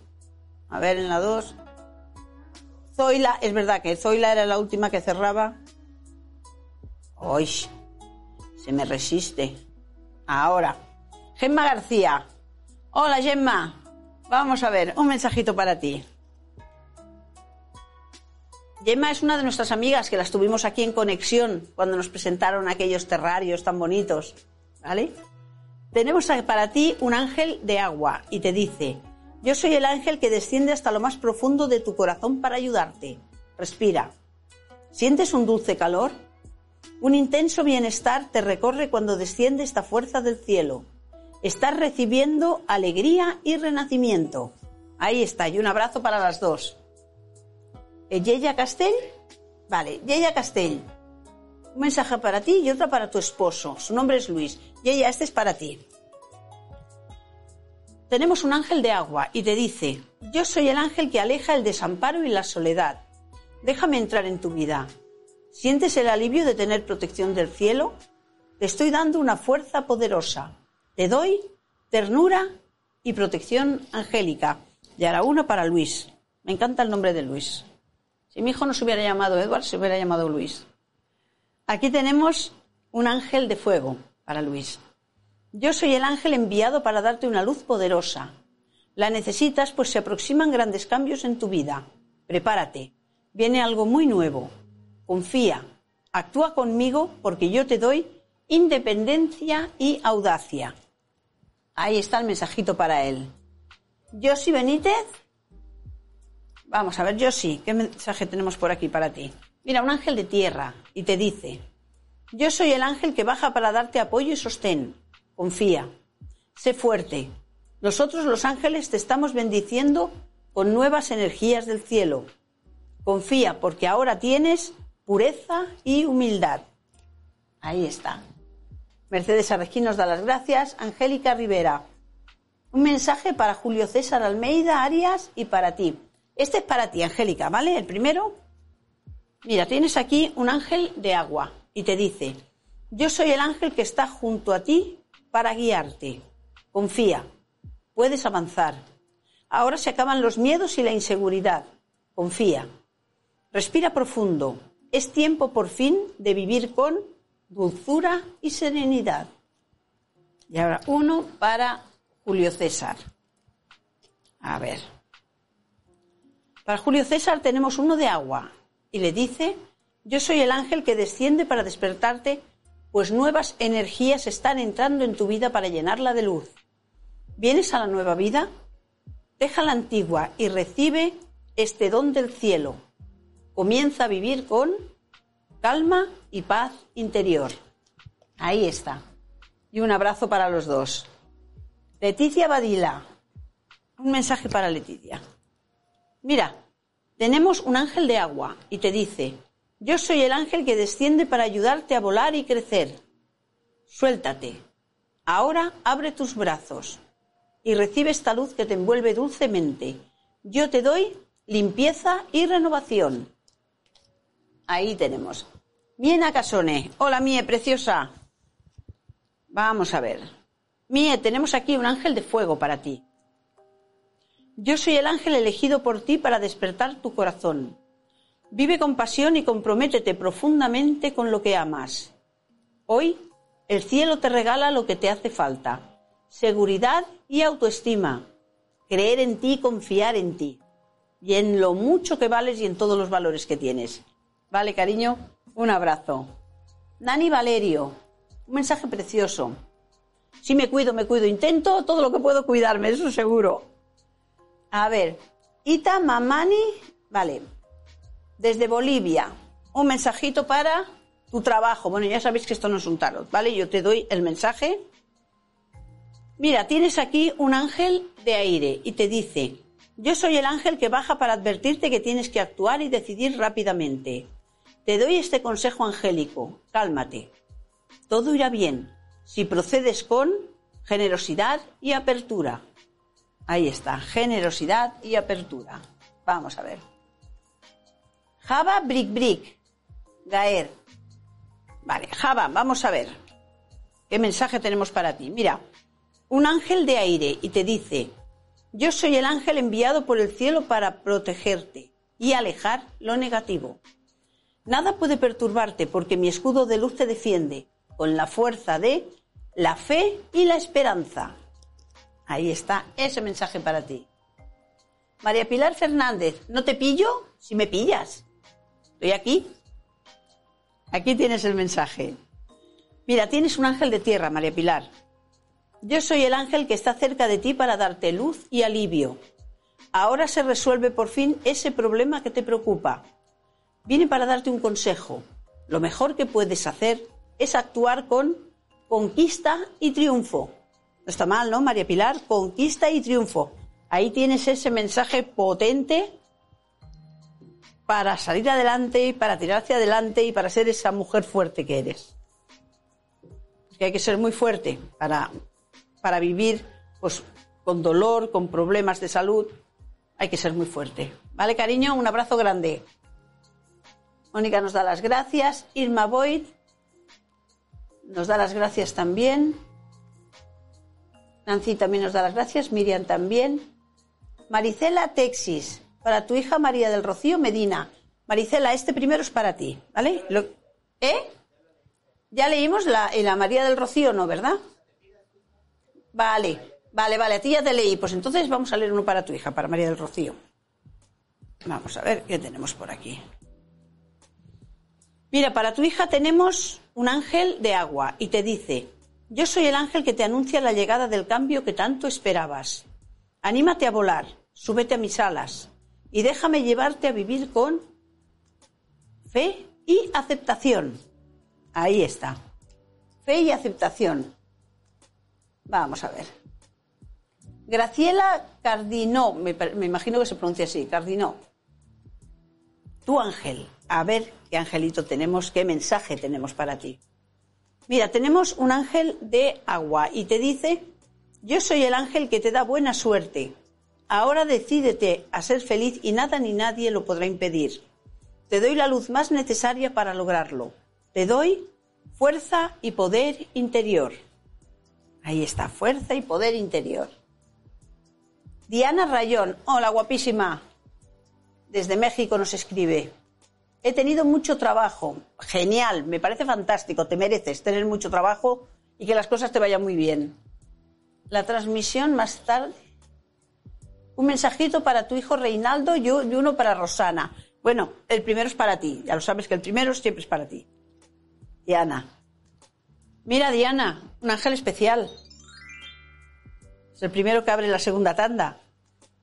A ver, en la 2. Zoila, es verdad que Zoila era la última que cerraba. Uy, se me resiste. Ahora. Gemma García. Hola, Gemma. Vamos a ver, un mensajito para ti. Gemma es una de nuestras amigas que las tuvimos aquí en conexión cuando nos presentaron aquellos terrarios tan bonitos. ¿Vale? Tenemos para ti un ángel de agua y te dice, yo soy el ángel que desciende hasta lo más profundo de tu corazón para ayudarte. Respira. ¿Sientes un dulce calor? Un intenso bienestar te recorre cuando desciende esta fuerza del cielo. Estás recibiendo alegría y renacimiento. Ahí está, y un abrazo para las dos. Yeya Castell. Vale, Yeya Castell. Un mensaje para ti y otro para tu esposo. Su nombre es Luis. Yeya, este es para ti. Tenemos un ángel de agua y te dice, yo soy el ángel que aleja el desamparo y la soledad. Déjame entrar en tu vida. ¿Sientes el alivio de tener protección del cielo? Te estoy dando una fuerza poderosa. Te doy ternura y protección angélica. Y ahora una para Luis. Me encanta el nombre de Luis. Si mi hijo no se hubiera llamado Edward, se hubiera llamado Luis. Aquí tenemos un ángel de fuego para Luis. Yo soy el ángel enviado para darte una luz poderosa. La necesitas pues se aproximan grandes cambios en tu vida. Prepárate. Viene algo muy nuevo. Confía. Actúa conmigo porque yo te doy independencia y audacia. Ahí está el mensajito para él. Josi Benítez Vamos a ver, yo sí, ¿qué mensaje tenemos por aquí para ti? Mira, un ángel de tierra y te dice, yo soy el ángel que baja para darte apoyo y sostén. Confía, sé fuerte. Nosotros los ángeles te estamos bendiciendo con nuevas energías del cielo. Confía porque ahora tienes pureza y humildad. Ahí está. Mercedes Arrequín nos da las gracias. Angélica Rivera. Un mensaje para Julio César Almeida Arias y para ti. Este es para ti, Angélica, ¿vale? El primero. Mira, tienes aquí un ángel de agua y te dice, yo soy el ángel que está junto a ti para guiarte. Confía, puedes avanzar. Ahora se acaban los miedos y la inseguridad. confía. Respira profundo. Es tiempo por fin de vivir con dulzura y serenidad. Y ahora uno para Julio César. A ver. Para Julio César tenemos uno de agua y le dice, yo soy el ángel que desciende para despertarte, pues nuevas energías están entrando en tu vida para llenarla de luz. ¿Vienes a la nueva vida? Deja la antigua y recibe este don del cielo. Comienza a vivir con calma y paz interior. Ahí está. Y un abrazo para los dos. Leticia Badila. Un mensaje para Leticia. Mira, tenemos un ángel de agua y te dice, yo soy el ángel que desciende para ayudarte a volar y crecer. Suéltate. Ahora abre tus brazos y recibe esta luz que te envuelve dulcemente. Yo te doy limpieza y renovación. Ahí tenemos. Miena Casone. Hola, Mie, preciosa. Vamos a ver. Mie, tenemos aquí un ángel de fuego para ti. Yo soy el ángel elegido por ti para despertar tu corazón. Vive con pasión y comprométete profundamente con lo que amas. Hoy el cielo te regala lo que te hace falta seguridad y autoestima, creer en ti, confiar en ti y en lo mucho que vales y en todos los valores que tienes. Vale, cariño, un abrazo. Nani Valerio, un mensaje precioso. Si me cuido, me cuido, intento todo lo que puedo cuidarme, eso seguro. A ver, Ita Mamani, vale, desde Bolivia, un mensajito para tu trabajo. Bueno, ya sabéis que esto no es un tarot, ¿vale? Yo te doy el mensaje Mira, tienes aquí un ángel de aire y te dice, yo soy el ángel que baja para advertirte que tienes que actuar y decidir rápidamente. Te doy este consejo angélico, cálmate. Todo irá bien si procedes con generosidad y apertura. Ahí está, generosidad y apertura. Vamos a ver. Java Brick Brick. Gaer. Vale, Java, vamos a ver. ¿Qué mensaje tenemos para ti? Mira, un ángel de aire y te dice, yo soy el ángel enviado por el cielo para protegerte y alejar lo negativo. Nada puede perturbarte porque mi escudo de luz te defiende con la fuerza de la fe y la esperanza. Ahí está ese mensaje para ti. María Pilar Fernández, ¿no te pillo? Si me pillas. Estoy aquí. Aquí tienes el mensaje. Mira, tienes un ángel de tierra, María Pilar. Yo soy el ángel que está cerca de ti para darte luz y alivio. Ahora se resuelve por fin ese problema que te preocupa. Viene para darte un consejo. Lo mejor que puedes hacer es actuar con conquista y triunfo. No está mal, ¿no, María Pilar? Conquista y triunfo. Ahí tienes ese mensaje potente para salir adelante, y para tirar hacia adelante y para ser esa mujer fuerte que eres. Que hay que ser muy fuerte para para vivir pues, con dolor, con problemas de salud, hay que ser muy fuerte. ¿Vale, cariño? Un abrazo grande. Mónica nos da las gracias. Irma Boyd nos da las gracias también. Nancy también nos da las gracias. Miriam también. Maricela Texis, para tu hija María del Rocío Medina. Maricela, este primero es para ti, ¿vale? ¿Eh? Ya leímos la, la María del Rocío, ¿no, verdad? Vale, vale, vale, a ti ya te leí. Pues entonces vamos a leer uno para tu hija, para María del Rocío. Vamos a ver qué tenemos por aquí. Mira, para tu hija tenemos un ángel de agua y te dice, yo soy el ángel que te anuncia la llegada del cambio que tanto esperabas. Anímate a volar, súbete a mis alas y déjame llevarte a vivir con fe y aceptación. Ahí está. Fe y aceptación. Vamos a ver. Graciela Cardinó, me, imagino que se pronuncia así, Cardinó. Tu ángel, a ver qué angelito tenemos, qué mensaje tenemos para ti. Mira, tenemos un ángel de agua y te dice, yo soy el ángel que te da buena suerte. Ahora decídete a ser feliz y nada ni nadie lo podrá impedir. Te doy la luz más necesaria para lograrlo. Te doy fuerza y poder interior. Ahí está, fuerza y poder interior. Diana Rayón, hola guapísima. desde México nos escribe. He tenido mucho trabajo. Genial, me parece fantástico. Te mereces tener mucho trabajo y que las cosas te vayan muy bien. La transmisión más tarde. Un mensajito para tu hijo Reinaldo y uno para Rosana. Bueno, el primero es para ti. Ya lo sabes que el primero siempre es para ti. Diana. Mira, Diana, un ángel especial. Es el primero que abre la segunda tanda.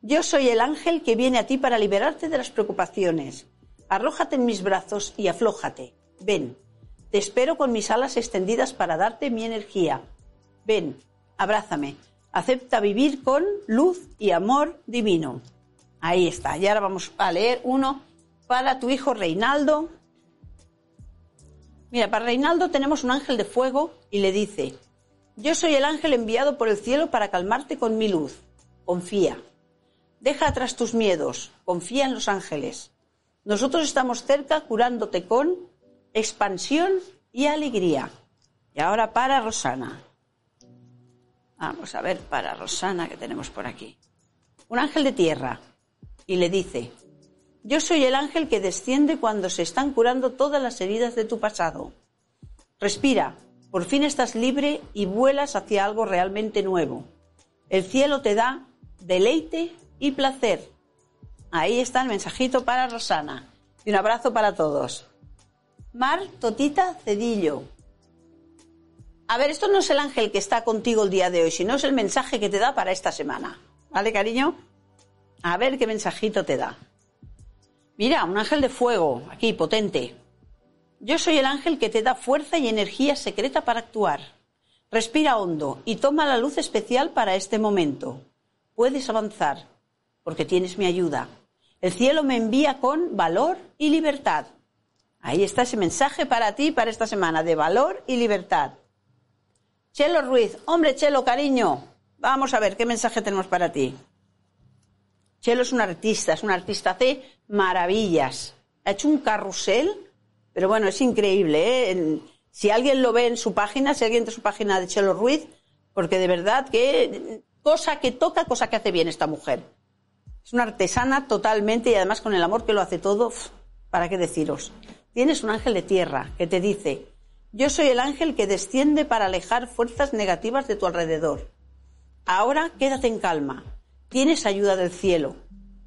Yo soy el ángel que viene a ti para liberarte de las preocupaciones. Arrójate en mis brazos y aflójate. Ven, te espero con mis alas extendidas para darte mi energía. Ven, abrázame. Acepta vivir con luz y amor divino. Ahí está. Y ahora vamos a leer uno para tu hijo Reinaldo. Mira, para Reinaldo tenemos un ángel de fuego y le dice, yo soy el ángel enviado por el cielo para calmarte con mi luz. Confía. Deja atrás tus miedos. Confía en los ángeles. Nosotros estamos cerca curándote con expansión y alegría. Y ahora para Rosana. Vamos a ver para Rosana que tenemos por aquí. Un ángel de tierra. Y le dice, yo soy el ángel que desciende cuando se están curando todas las heridas de tu pasado. Respira, por fin estás libre y vuelas hacia algo realmente nuevo. El cielo te da deleite y placer. Ahí está el mensajito para Rosana. Y un abrazo para todos. Mar Totita Cedillo. A ver, esto no es el ángel que está contigo el día de hoy, sino es el mensaje que te da para esta semana. ¿Vale, cariño? A ver qué mensajito te da. Mira, un ángel de fuego, aquí, potente. Yo soy el ángel que te da fuerza y energía secreta para actuar. Respira hondo y toma la luz especial para este momento. Puedes avanzar, porque tienes mi ayuda. El cielo me envía con valor y libertad. Ahí está ese mensaje para ti para esta semana de valor y libertad. Chelo Ruiz, hombre Chelo, cariño, vamos a ver qué mensaje tenemos para ti. Chelo es un artista, es un artista, hace maravillas. Ha hecho un carrusel, pero bueno, es increíble. ¿eh? Si alguien lo ve en su página, si alguien entra en su página de Chelo Ruiz, porque de verdad que cosa que toca, cosa que hace bien esta mujer. Es una artesana totalmente y además con el amor que lo hace todo, ¿para qué deciros? Tienes un ángel de tierra que te dice, yo soy el ángel que desciende para alejar fuerzas negativas de tu alrededor. Ahora quédate en calma. Tienes ayuda del cielo.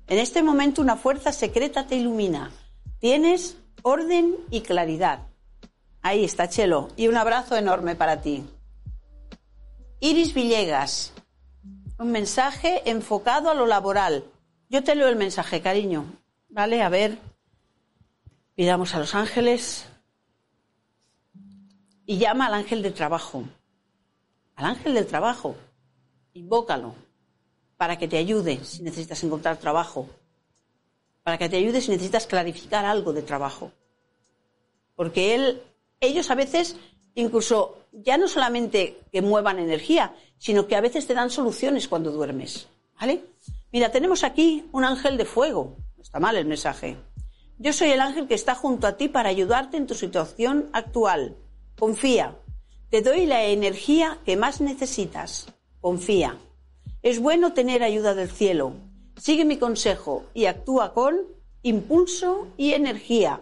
En este momento una fuerza secreta te ilumina. Tienes orden y claridad. Ahí está, Chelo. Y un abrazo enorme para ti. Iris Villegas. Un mensaje enfocado a lo laboral. Yo te leo el mensaje, cariño. ¿Vale? A ver. Pidamos a los ángeles. Y llama al ángel del trabajo. Al ángel del trabajo. Invócalo. Para que te ayude si necesitas encontrar trabajo. Para que te ayude si necesitas clarificar algo de trabajo. Porque él, ellos a veces, incluso, ya no solamente que muevan energía, sino que a veces te dan soluciones cuando duermes. ¿Vale? Mira, tenemos aquí un ángel de fuego. Está mal el mensaje. Yo soy el ángel que está junto a ti para ayudarte en tu situación actual. Confía. Te doy la energía que más necesitas. Confía. Es bueno tener ayuda del cielo. Sigue mi consejo y actúa con impulso y energía.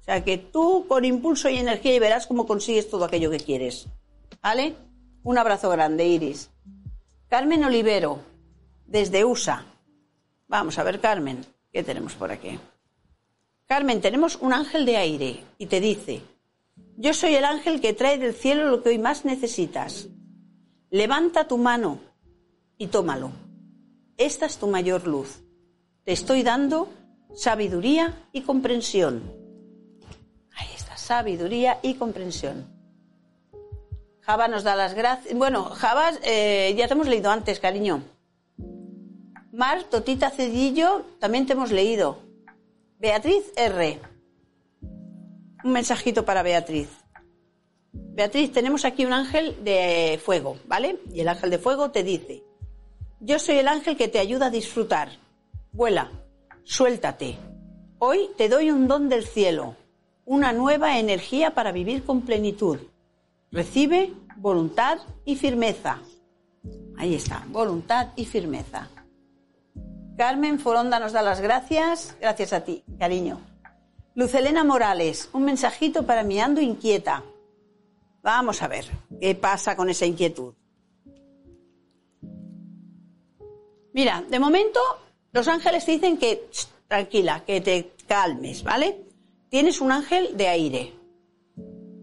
O sea que tú con impulso y energía y verás cómo consigues todo aquello que quieres. ¿Vale? Un abrazo grande, Iris. Carmen Olivero, desde USA. Vamos a ver, Carmen, ¿qué tenemos por aquí? Carmen, tenemos un ángel de aire y te dice, yo soy el ángel que trae del cielo lo que hoy más necesitas. Levanta tu mano y tómalo. Esta es tu mayor luz. Te estoy dando sabiduría y comprensión. Ahí está, sabiduría y comprensión. Java nos da las gracias. Bueno, Java, eh, ya te hemos leído antes, cariño. Mar Totita Cedillo, también te hemos leído. Beatriz R. Un mensajito para Beatriz. Beatriz, tenemos aquí un ángel de fuego, ¿vale? Y el ángel de fuego te dice, yo soy el ángel que te ayuda a disfrutar. Vuela, suéltate. Hoy te doy un don del cielo, una nueva energía para vivir con plenitud. Recibe voluntad y firmeza. Ahí está, voluntad y firmeza. Carmen Foronda nos da las gracias. Gracias a ti, cariño. Lucelena Morales, un mensajito para mi ando inquieta. Vamos a ver qué pasa con esa inquietud. Mira, de momento los ángeles te dicen que tranquila, que te calmes, ¿vale? Tienes un ángel de aire.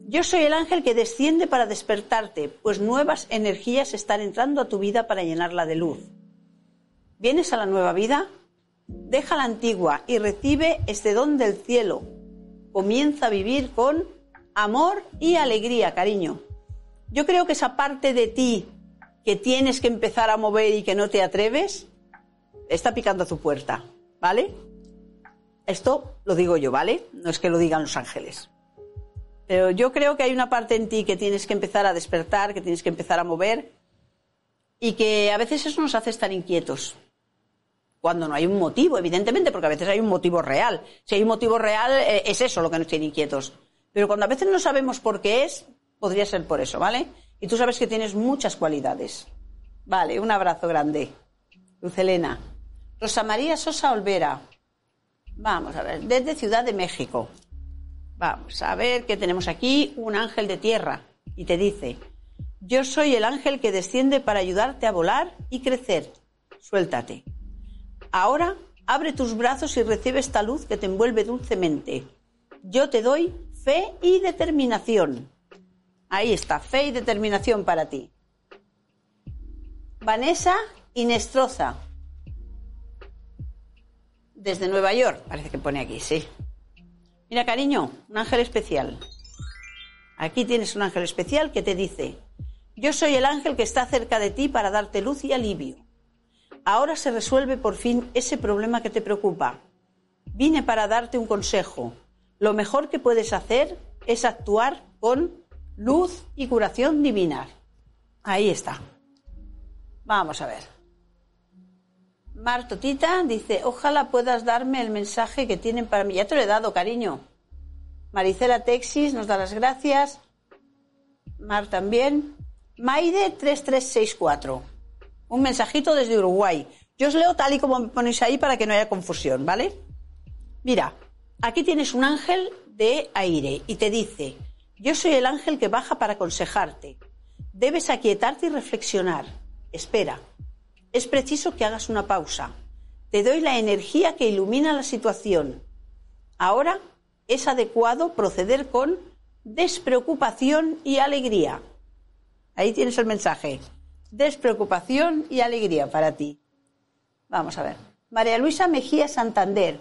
Yo soy el ángel que desciende para despertarte, pues nuevas energías están entrando a tu vida para llenarla de luz. ¿Vienes a la nueva vida? Deja la antigua y recibe este don del cielo. Comienza a vivir con amor y alegría, cariño. Yo creo que esa parte de ti que tienes que empezar a mover y que no te atreves, está picando a tu puerta, ¿vale? Esto lo digo yo, ¿vale? No es que lo digan los ángeles. Pero yo creo que hay una parte en ti que tienes que empezar a despertar, que tienes que empezar a mover y que a veces eso nos hace estar inquietos. Cuando no hay un motivo, evidentemente, porque a veces hay un motivo real. Si hay un motivo real, eh, es eso lo que nos tiene inquietos. Pero cuando a veces no sabemos por qué es, podría ser por eso, ¿vale? Y tú sabes que tienes muchas cualidades. Vale, un abrazo grande. Lucelena. Rosa María Sosa Olvera. Vamos a ver, desde Ciudad de México. Vamos a ver que tenemos aquí un ángel de tierra y te dice, yo soy el ángel que desciende para ayudarte a volar y crecer. Suéltate. Ahora abre tus brazos y recibe esta luz que te envuelve dulcemente. Yo te doy fe y determinación. Ahí está, fe y determinación para ti. Vanessa Inestroza. Desde Nueva York, parece que pone aquí, sí. Mira, cariño, un ángel especial. Aquí tienes un ángel especial que te dice, yo soy el ángel que está cerca de ti para darte luz y alivio. Ahora se resuelve por fin ese problema que te preocupa. Vine para darte un consejo. Lo mejor que puedes hacer es actuar con luz y curación divina. Ahí está. Vamos a ver. Martotita dice, ojalá puedas darme el mensaje que tienen para mí. Ya te lo he dado, cariño. Maricela Texis nos da las gracias. Mar también. Maide 3364. Un mensajito desde Uruguay. Yo os leo tal y como me ponéis ahí para que no haya confusión, ¿vale? Mira, aquí tienes un ángel de aire y te dice, yo soy el ángel que baja para aconsejarte. Debes aquietarte y reflexionar. Espera. Es preciso que hagas una pausa. Te doy la energía que ilumina la situación. Ahora es adecuado proceder con despreocupación y alegría. Ahí tienes el mensaje. Despreocupación y alegría para ti. Vamos a ver. María Luisa Mejía Santander.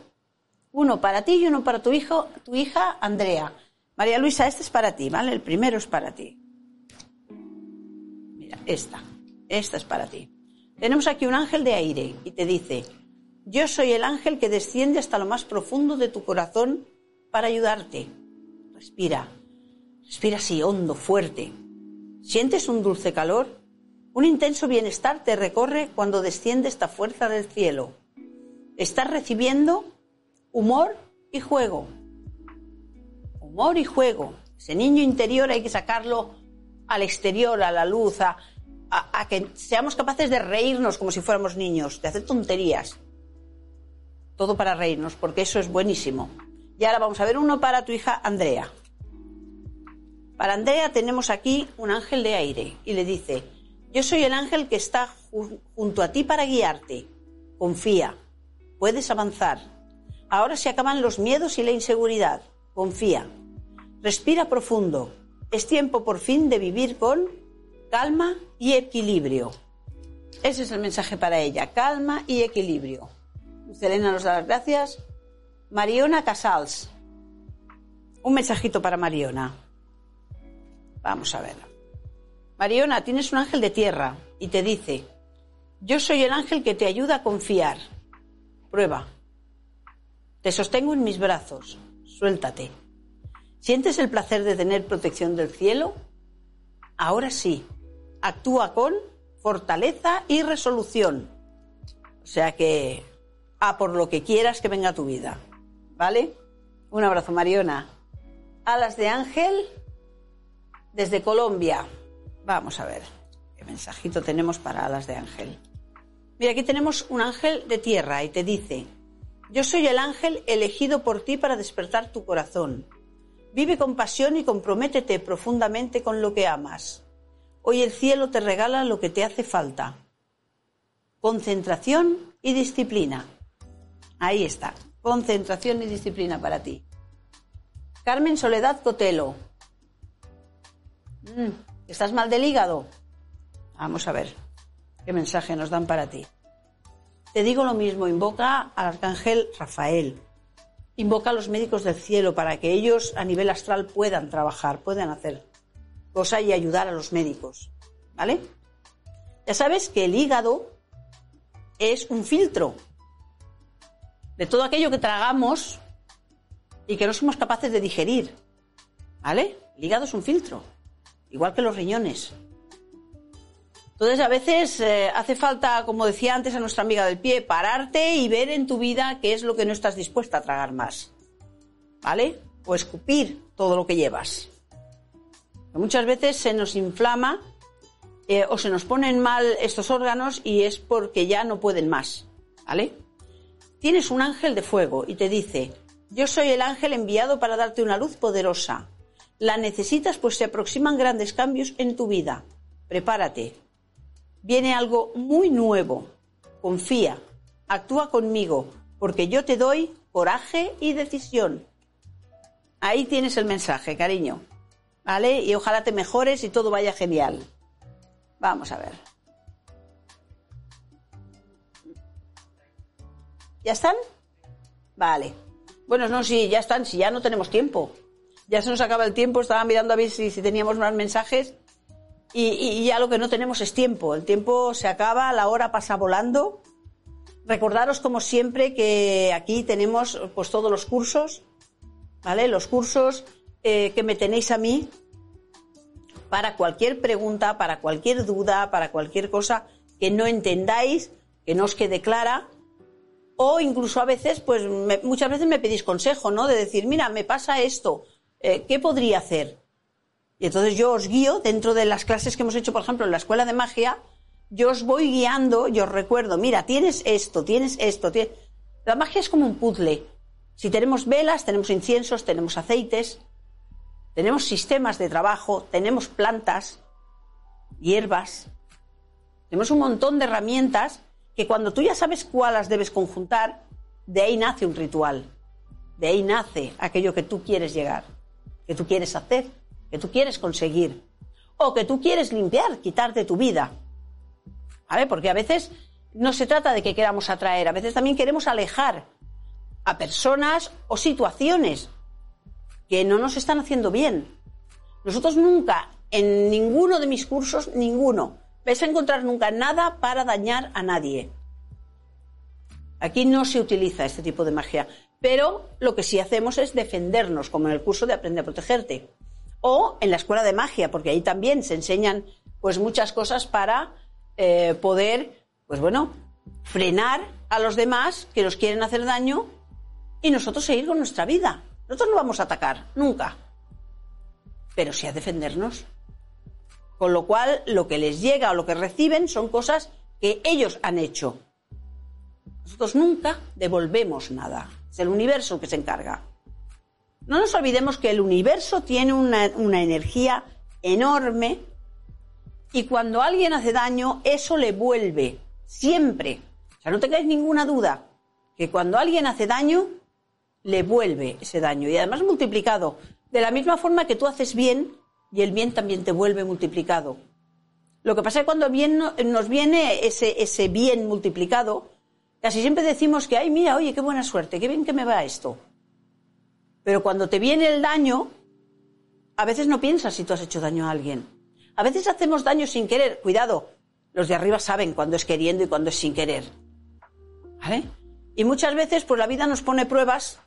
Uno para ti y uno para tu hijo, tu hija Andrea. María Luisa, este es para ti, ¿vale? El primero es para ti. Mira, esta. Esta es para ti. Tenemos aquí un ángel de aire y te dice, yo soy el ángel que desciende hasta lo más profundo de tu corazón para ayudarte. Respira. Respira así, hondo, fuerte. ¿Sientes un dulce calor? Un intenso bienestar te recorre cuando desciende esta fuerza del cielo. Estás recibiendo humor y juego humor y juego. Ese niño interior hay que sacarlo al exterior, a la luz, a, que seamos capaces de reírnos como si fuéramos niños, de hacer tonterías. Todo para reírnos, porque eso es buenísimo. Y ahora vamos a ver uno para tu hija Andrea. Para Andrea tenemos aquí un ángel de aire y le dice, yo soy el ángel que está junto a ti para guiarte. Confía, puedes avanzar. Ahora se acaban los miedos y la inseguridad. Confía. Respira profundo. Es tiempo por fin de vivir con calma y equilibrio. Ese es el mensaje para ella, calma y equilibrio. Selena nos da las gracias. Mariona Casals. Un mensajito para Mariona. Vamos a ver. Mariona, tienes un ángel de tierra y te dice, yo soy el ángel que te ayuda a confiar. Prueba. Te sostengo en mis brazos. Suéltate. ¿Sientes el placer de tener protección del cielo? Ahora sí, actúa con fortaleza y resolución. O sea que a por lo que quieras que venga tu vida. ¿Vale? Un abrazo, Mariona. Alas de Ángel desde Colombia. Vamos a ver qué mensajito tenemos para Alas de Ángel. Mira, aquí tenemos un ángel de tierra y te dice, yo soy el ángel elegido por ti para despertar tu corazón. Vive con pasión y comprométete profundamente con lo que amas. Hoy el cielo te regala lo que te hace falta. Concentración y disciplina. Ahí está, concentración y disciplina para ti. Carmen Soledad Cotelo. Mm, ¿Estás mal del hígado? Vamos a ver qué mensaje nos dan para ti. Te digo lo mismo, invoca al arcángel Rafael, invoca a los médicos del cielo para que ellos a nivel astral puedan trabajar, puedan hacer cosa y ayudar a los médicos. ¿Vale? Ya sabes que el hígado es un filtro de todo aquello que tragamos y que no somos capaces de digerir. ¿Vale? El hígado es un filtro, igual que los riñones. Entonces, a veces eh, hace falta, como decía antes a nuestra amiga del pie, pararte y ver en tu vida qué es lo que no estás dispuesta a tragar más. ¿Vale? O escupir todo lo que llevas. Muchas veces se nos inflama eh, o se nos ponen mal estos órganos y es porque ya no pueden más. ¿Vale? Tienes un ángel de fuego y te dice, yo soy el ángel enviado para darte una luz poderosa. La necesitas pues se aproximan grandes cambios en tu vida. Prepárate. Viene algo muy nuevo. Confía. Actúa conmigo, porque yo te doy coraje y decisión. Ahí tienes el mensaje, cariño. ¿Vale? Y ojalá te mejores y todo vaya genial. Vamos a ver. ¿Ya están? Vale. Bueno, no, sí, ya están, si ya no tenemos tiempo. Ya se nos acaba el tiempo, estaba mirando a ver si, teníamos más mensajes y, ya lo que no tenemos es tiempo. El tiempo se acaba, la hora pasa volando. Recordaros como siempre que aquí tenemos pues todos los cursos, ¿vale? Los cursos eh, que me tenéis a mí para cualquier pregunta, para cualquier duda, para cualquier cosa que no entendáis, que no os quede clara, o incluso a veces, pues muchas veces me pedís consejo, ¿no? De decir, mira, me pasa esto, eh, ¿qué podría hacer? Y entonces yo os guío dentro de las clases que hemos hecho, por ejemplo, en la escuela de magia, yo os voy guiando, yo os recuerdo, mira, tienes esto, tienes esto, tienes... La magia es como un puzzle. Si tenemos velas, tenemos inciensos, tenemos aceites, tenemos sistemas de trabajo, tenemos plantas, hierbas, tenemos un montón de herramientas que cuando tú ya sabes cuáles debes conjuntar, de ahí nace un ritual, de ahí nace aquello que tú quieres llegar, que tú quieres hacer, que tú quieres conseguir, o que tú quieres limpiar, quitar de tu vida. ¿Vale? Porque a veces no se trata de que queramos atraer, a veces también queremos alejar a personas o situaciones que no nos están haciendo bien. Nosotros nunca, en ninguno de mis cursos, ninguno, vais a encontrar nunca nada para dañar a nadie. Aquí no se utiliza este tipo de magia, pero lo que sí hacemos es defendernos, como en el curso de Aprende a protegerte, o en la escuela de magia, porque ahí también se enseñan pues muchas cosas para eh, poder, pues bueno, frenar a los demás que nos quieren hacer daño y nosotros seguir con nuestra vida. Nosotros no vamos a atacar, nunca. Pero sí a defendernos. Con lo cual, lo que les llega o lo que reciben son cosas que ellos han hecho. Nosotros nunca devolvemos nada. Es el universo que se encarga. No nos olvidemos que el universo tiene una, una energía enorme y cuando alguien hace daño, eso le vuelve. Siempre. O sea, no tengáis ninguna duda que cuando alguien hace daño, le vuelve ese daño y además multiplicado. De la misma forma que tú haces bien y el bien también te vuelve multiplicado. Lo que pasa es que cuando bien nos viene ese, ese bien multiplicado, casi siempre decimos que, ay, mira, oye, qué buena suerte, qué bien que me va esto. Pero cuando te viene el daño, a veces no piensas si tú has hecho daño a alguien. A veces hacemos daño sin querer. Cuidado, los de arriba saben cuándo es queriendo y cuándo es sin querer. ¿Vale? Y muchas veces, pues la vida nos pone pruebas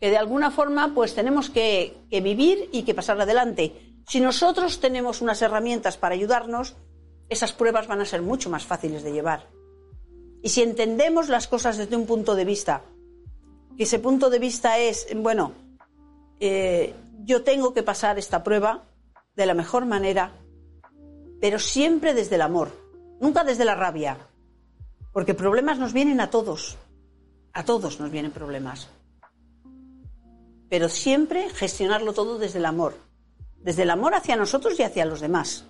que de alguna forma pues tenemos que, vivir y que pasar adelante. Si nosotros tenemos unas herramientas para ayudarnos, esas pruebas van a ser mucho más fáciles de llevar. Y si entendemos las cosas desde un punto de vista, que ese punto de vista es, bueno, eh, yo tengo que pasar esta prueba de la mejor manera, pero siempre desde el amor, nunca desde la rabia. Porque problemas nos vienen a todos. A todos nos vienen problemas. Pero siempre gestionarlo todo desde el amor. Desde el amor hacia nosotros y hacia los demás.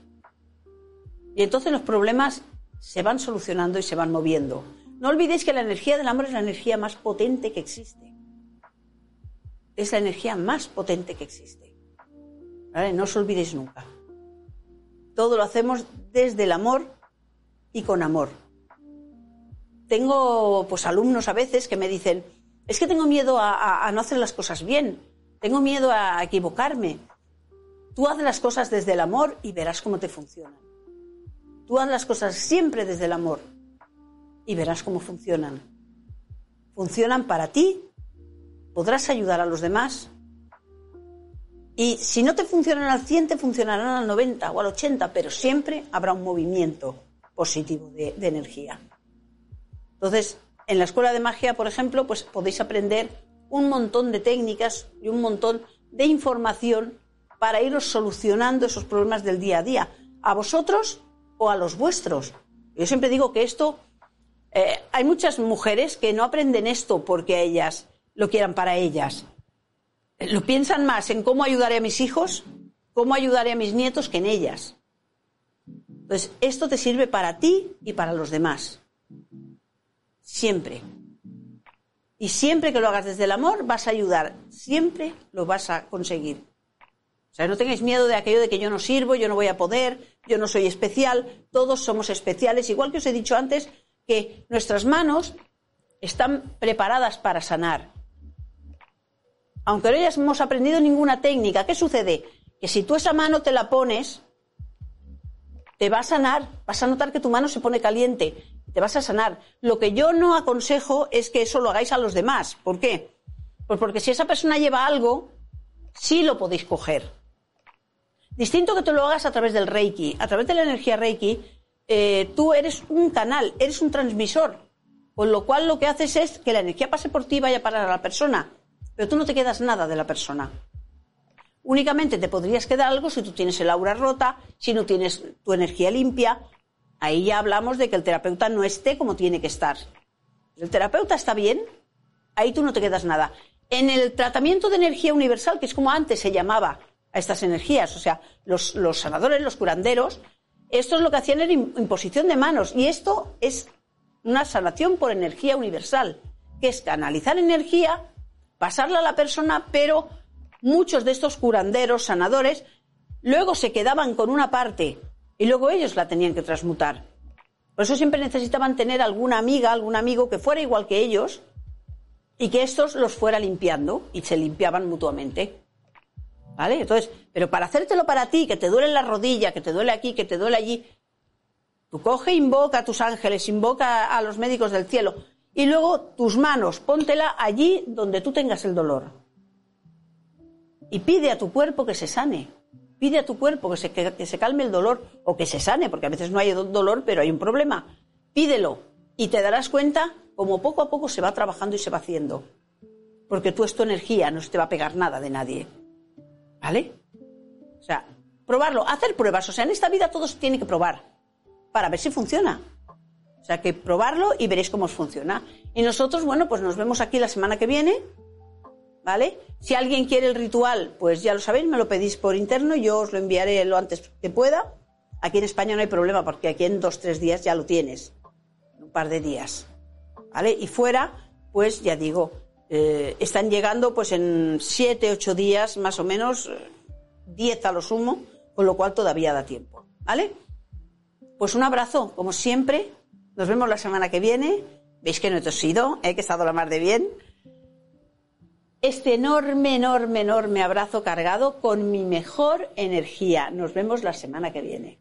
Y entonces los problemas se van solucionando y se van moviendo. No olvidéis que la energía del amor es la energía más potente que existe. Es la energía más potente que existe. No os olvidéis nunca. Todo lo hacemos desde el amor y con amor. Tengo pues alumnos a veces que me dicen, es que tengo miedo a, a no hacer las cosas bien, tengo miedo a equivocarme. Tú haz las cosas desde el amor y verás cómo te funcionan. Tú haz las cosas siempre desde el amor y verás cómo funcionan. Funcionan para ti, podrás ayudar a los demás y si no te funcionan al 100, te funcionarán al 90 o al 80, pero siempre habrá un movimiento positivo de, de, energía. Entonces, en la escuela de magia, por ejemplo, pues podéis aprender un montón de técnicas y un montón de información para iros solucionando esos problemas del día a día, a vosotros o a los vuestros. Yo siempre digo que esto, eh, hay muchas mujeres que no aprenden esto porque ellas lo quieran para ellas. Lo piensan más en cómo ayudaré a mis hijos, cómo ayudaré a mis nietos que en ellas. Entonces, esto te sirve para ti y para los demás. Siempre. Y siempre que lo hagas desde el amor, vas a ayudar. Siempre lo vas a conseguir. Sea, no tengáis miedo de aquello de que yo no sirvo, yo no voy a poder, yo no soy especial, todos somos especiales, igual que os he dicho antes que nuestras manos están preparadas para sanar. Aunque no hayamos aprendido ninguna técnica, ¿qué sucede? Que si tú esa mano te la pones, te va a sanar, vas a notar que tu mano se pone caliente, te vas a sanar. Lo que yo no aconsejo es que eso lo hagáis a los demás. ¿Por qué? Pues porque si esa persona lleva algo, sí lo podéis coger. Distinto que tú lo hagas a través del Reiki. A través de la energía Reiki, eh, tú eres un canal, eres un transmisor. Con lo cual lo que haces es que la energía pase por ti y vaya para la persona. Pero tú no te quedas nada de la persona. Únicamente te podrías quedar algo si tú tienes el aura rota, si no tienes tu energía limpia. Ahí ya hablamos de que el terapeuta no esté como tiene que estar. El terapeuta está bien, ahí tú no te quedas nada. En el tratamiento de energía universal, que es como antes se llamaba, estas energías. O sea, los, sanadores, los curanderos, esto es lo que hacían era imposición de manos. Y esto es una sanación por energía universal, que es canalizar energía, pasarla a la persona, pero muchos de estos curanderos, sanadores, luego se quedaban con una parte y luego ellos la tenían que transmutar. Por eso siempre necesitaban tener alguna amiga, algún amigo que fuera igual que ellos y que estos los fuera limpiando y se limpiaban mutuamente. Entonces, pero para hacértelo para ti, que te duele la rodilla, que te duele aquí, que te duele allí, tú coge, invoca a tus ángeles, invoca a los médicos del cielo y luego tus manos, póntela allí donde tú tengas el dolor. Y pide a tu cuerpo que se sane. Pide a tu cuerpo que se, que se calme el dolor o que se sane, porque a veces no hay dolor, pero hay un problema. Pídelo y te darás cuenta como poco a poco se va trabajando y se va haciendo. Porque tú es tu energía, no te va a pegar nada de nadie. ¿Vale? O sea, probarlo, hacer pruebas. O sea, en esta vida todos tienen que probar para ver si funciona. O sea, que probarlo y veréis cómo os funciona. Y nosotros, bueno, pues nos vemos aquí la semana que viene. ¿Vale? Si alguien quiere el ritual, pues ya lo sabéis, me lo pedís por interno, yo os lo enviaré lo antes que pueda. Aquí en España no hay problema, porque aquí en dos, tres días ya lo tienes. Un par de días. ¿Vale? Y fuera, pues ya digo, eh, están llegando pues en siete, ocho días más o menos, diez a lo sumo, con lo cual todavía da tiempo. ¿Vale? Pues un abrazo, como siempre. Nos vemos la semana que viene. Veis que no he tosido, ¿eh? que he estado la mar de bien. Este enorme, enorme, enorme abrazo cargado con mi mejor energía. Nos vemos la semana que viene.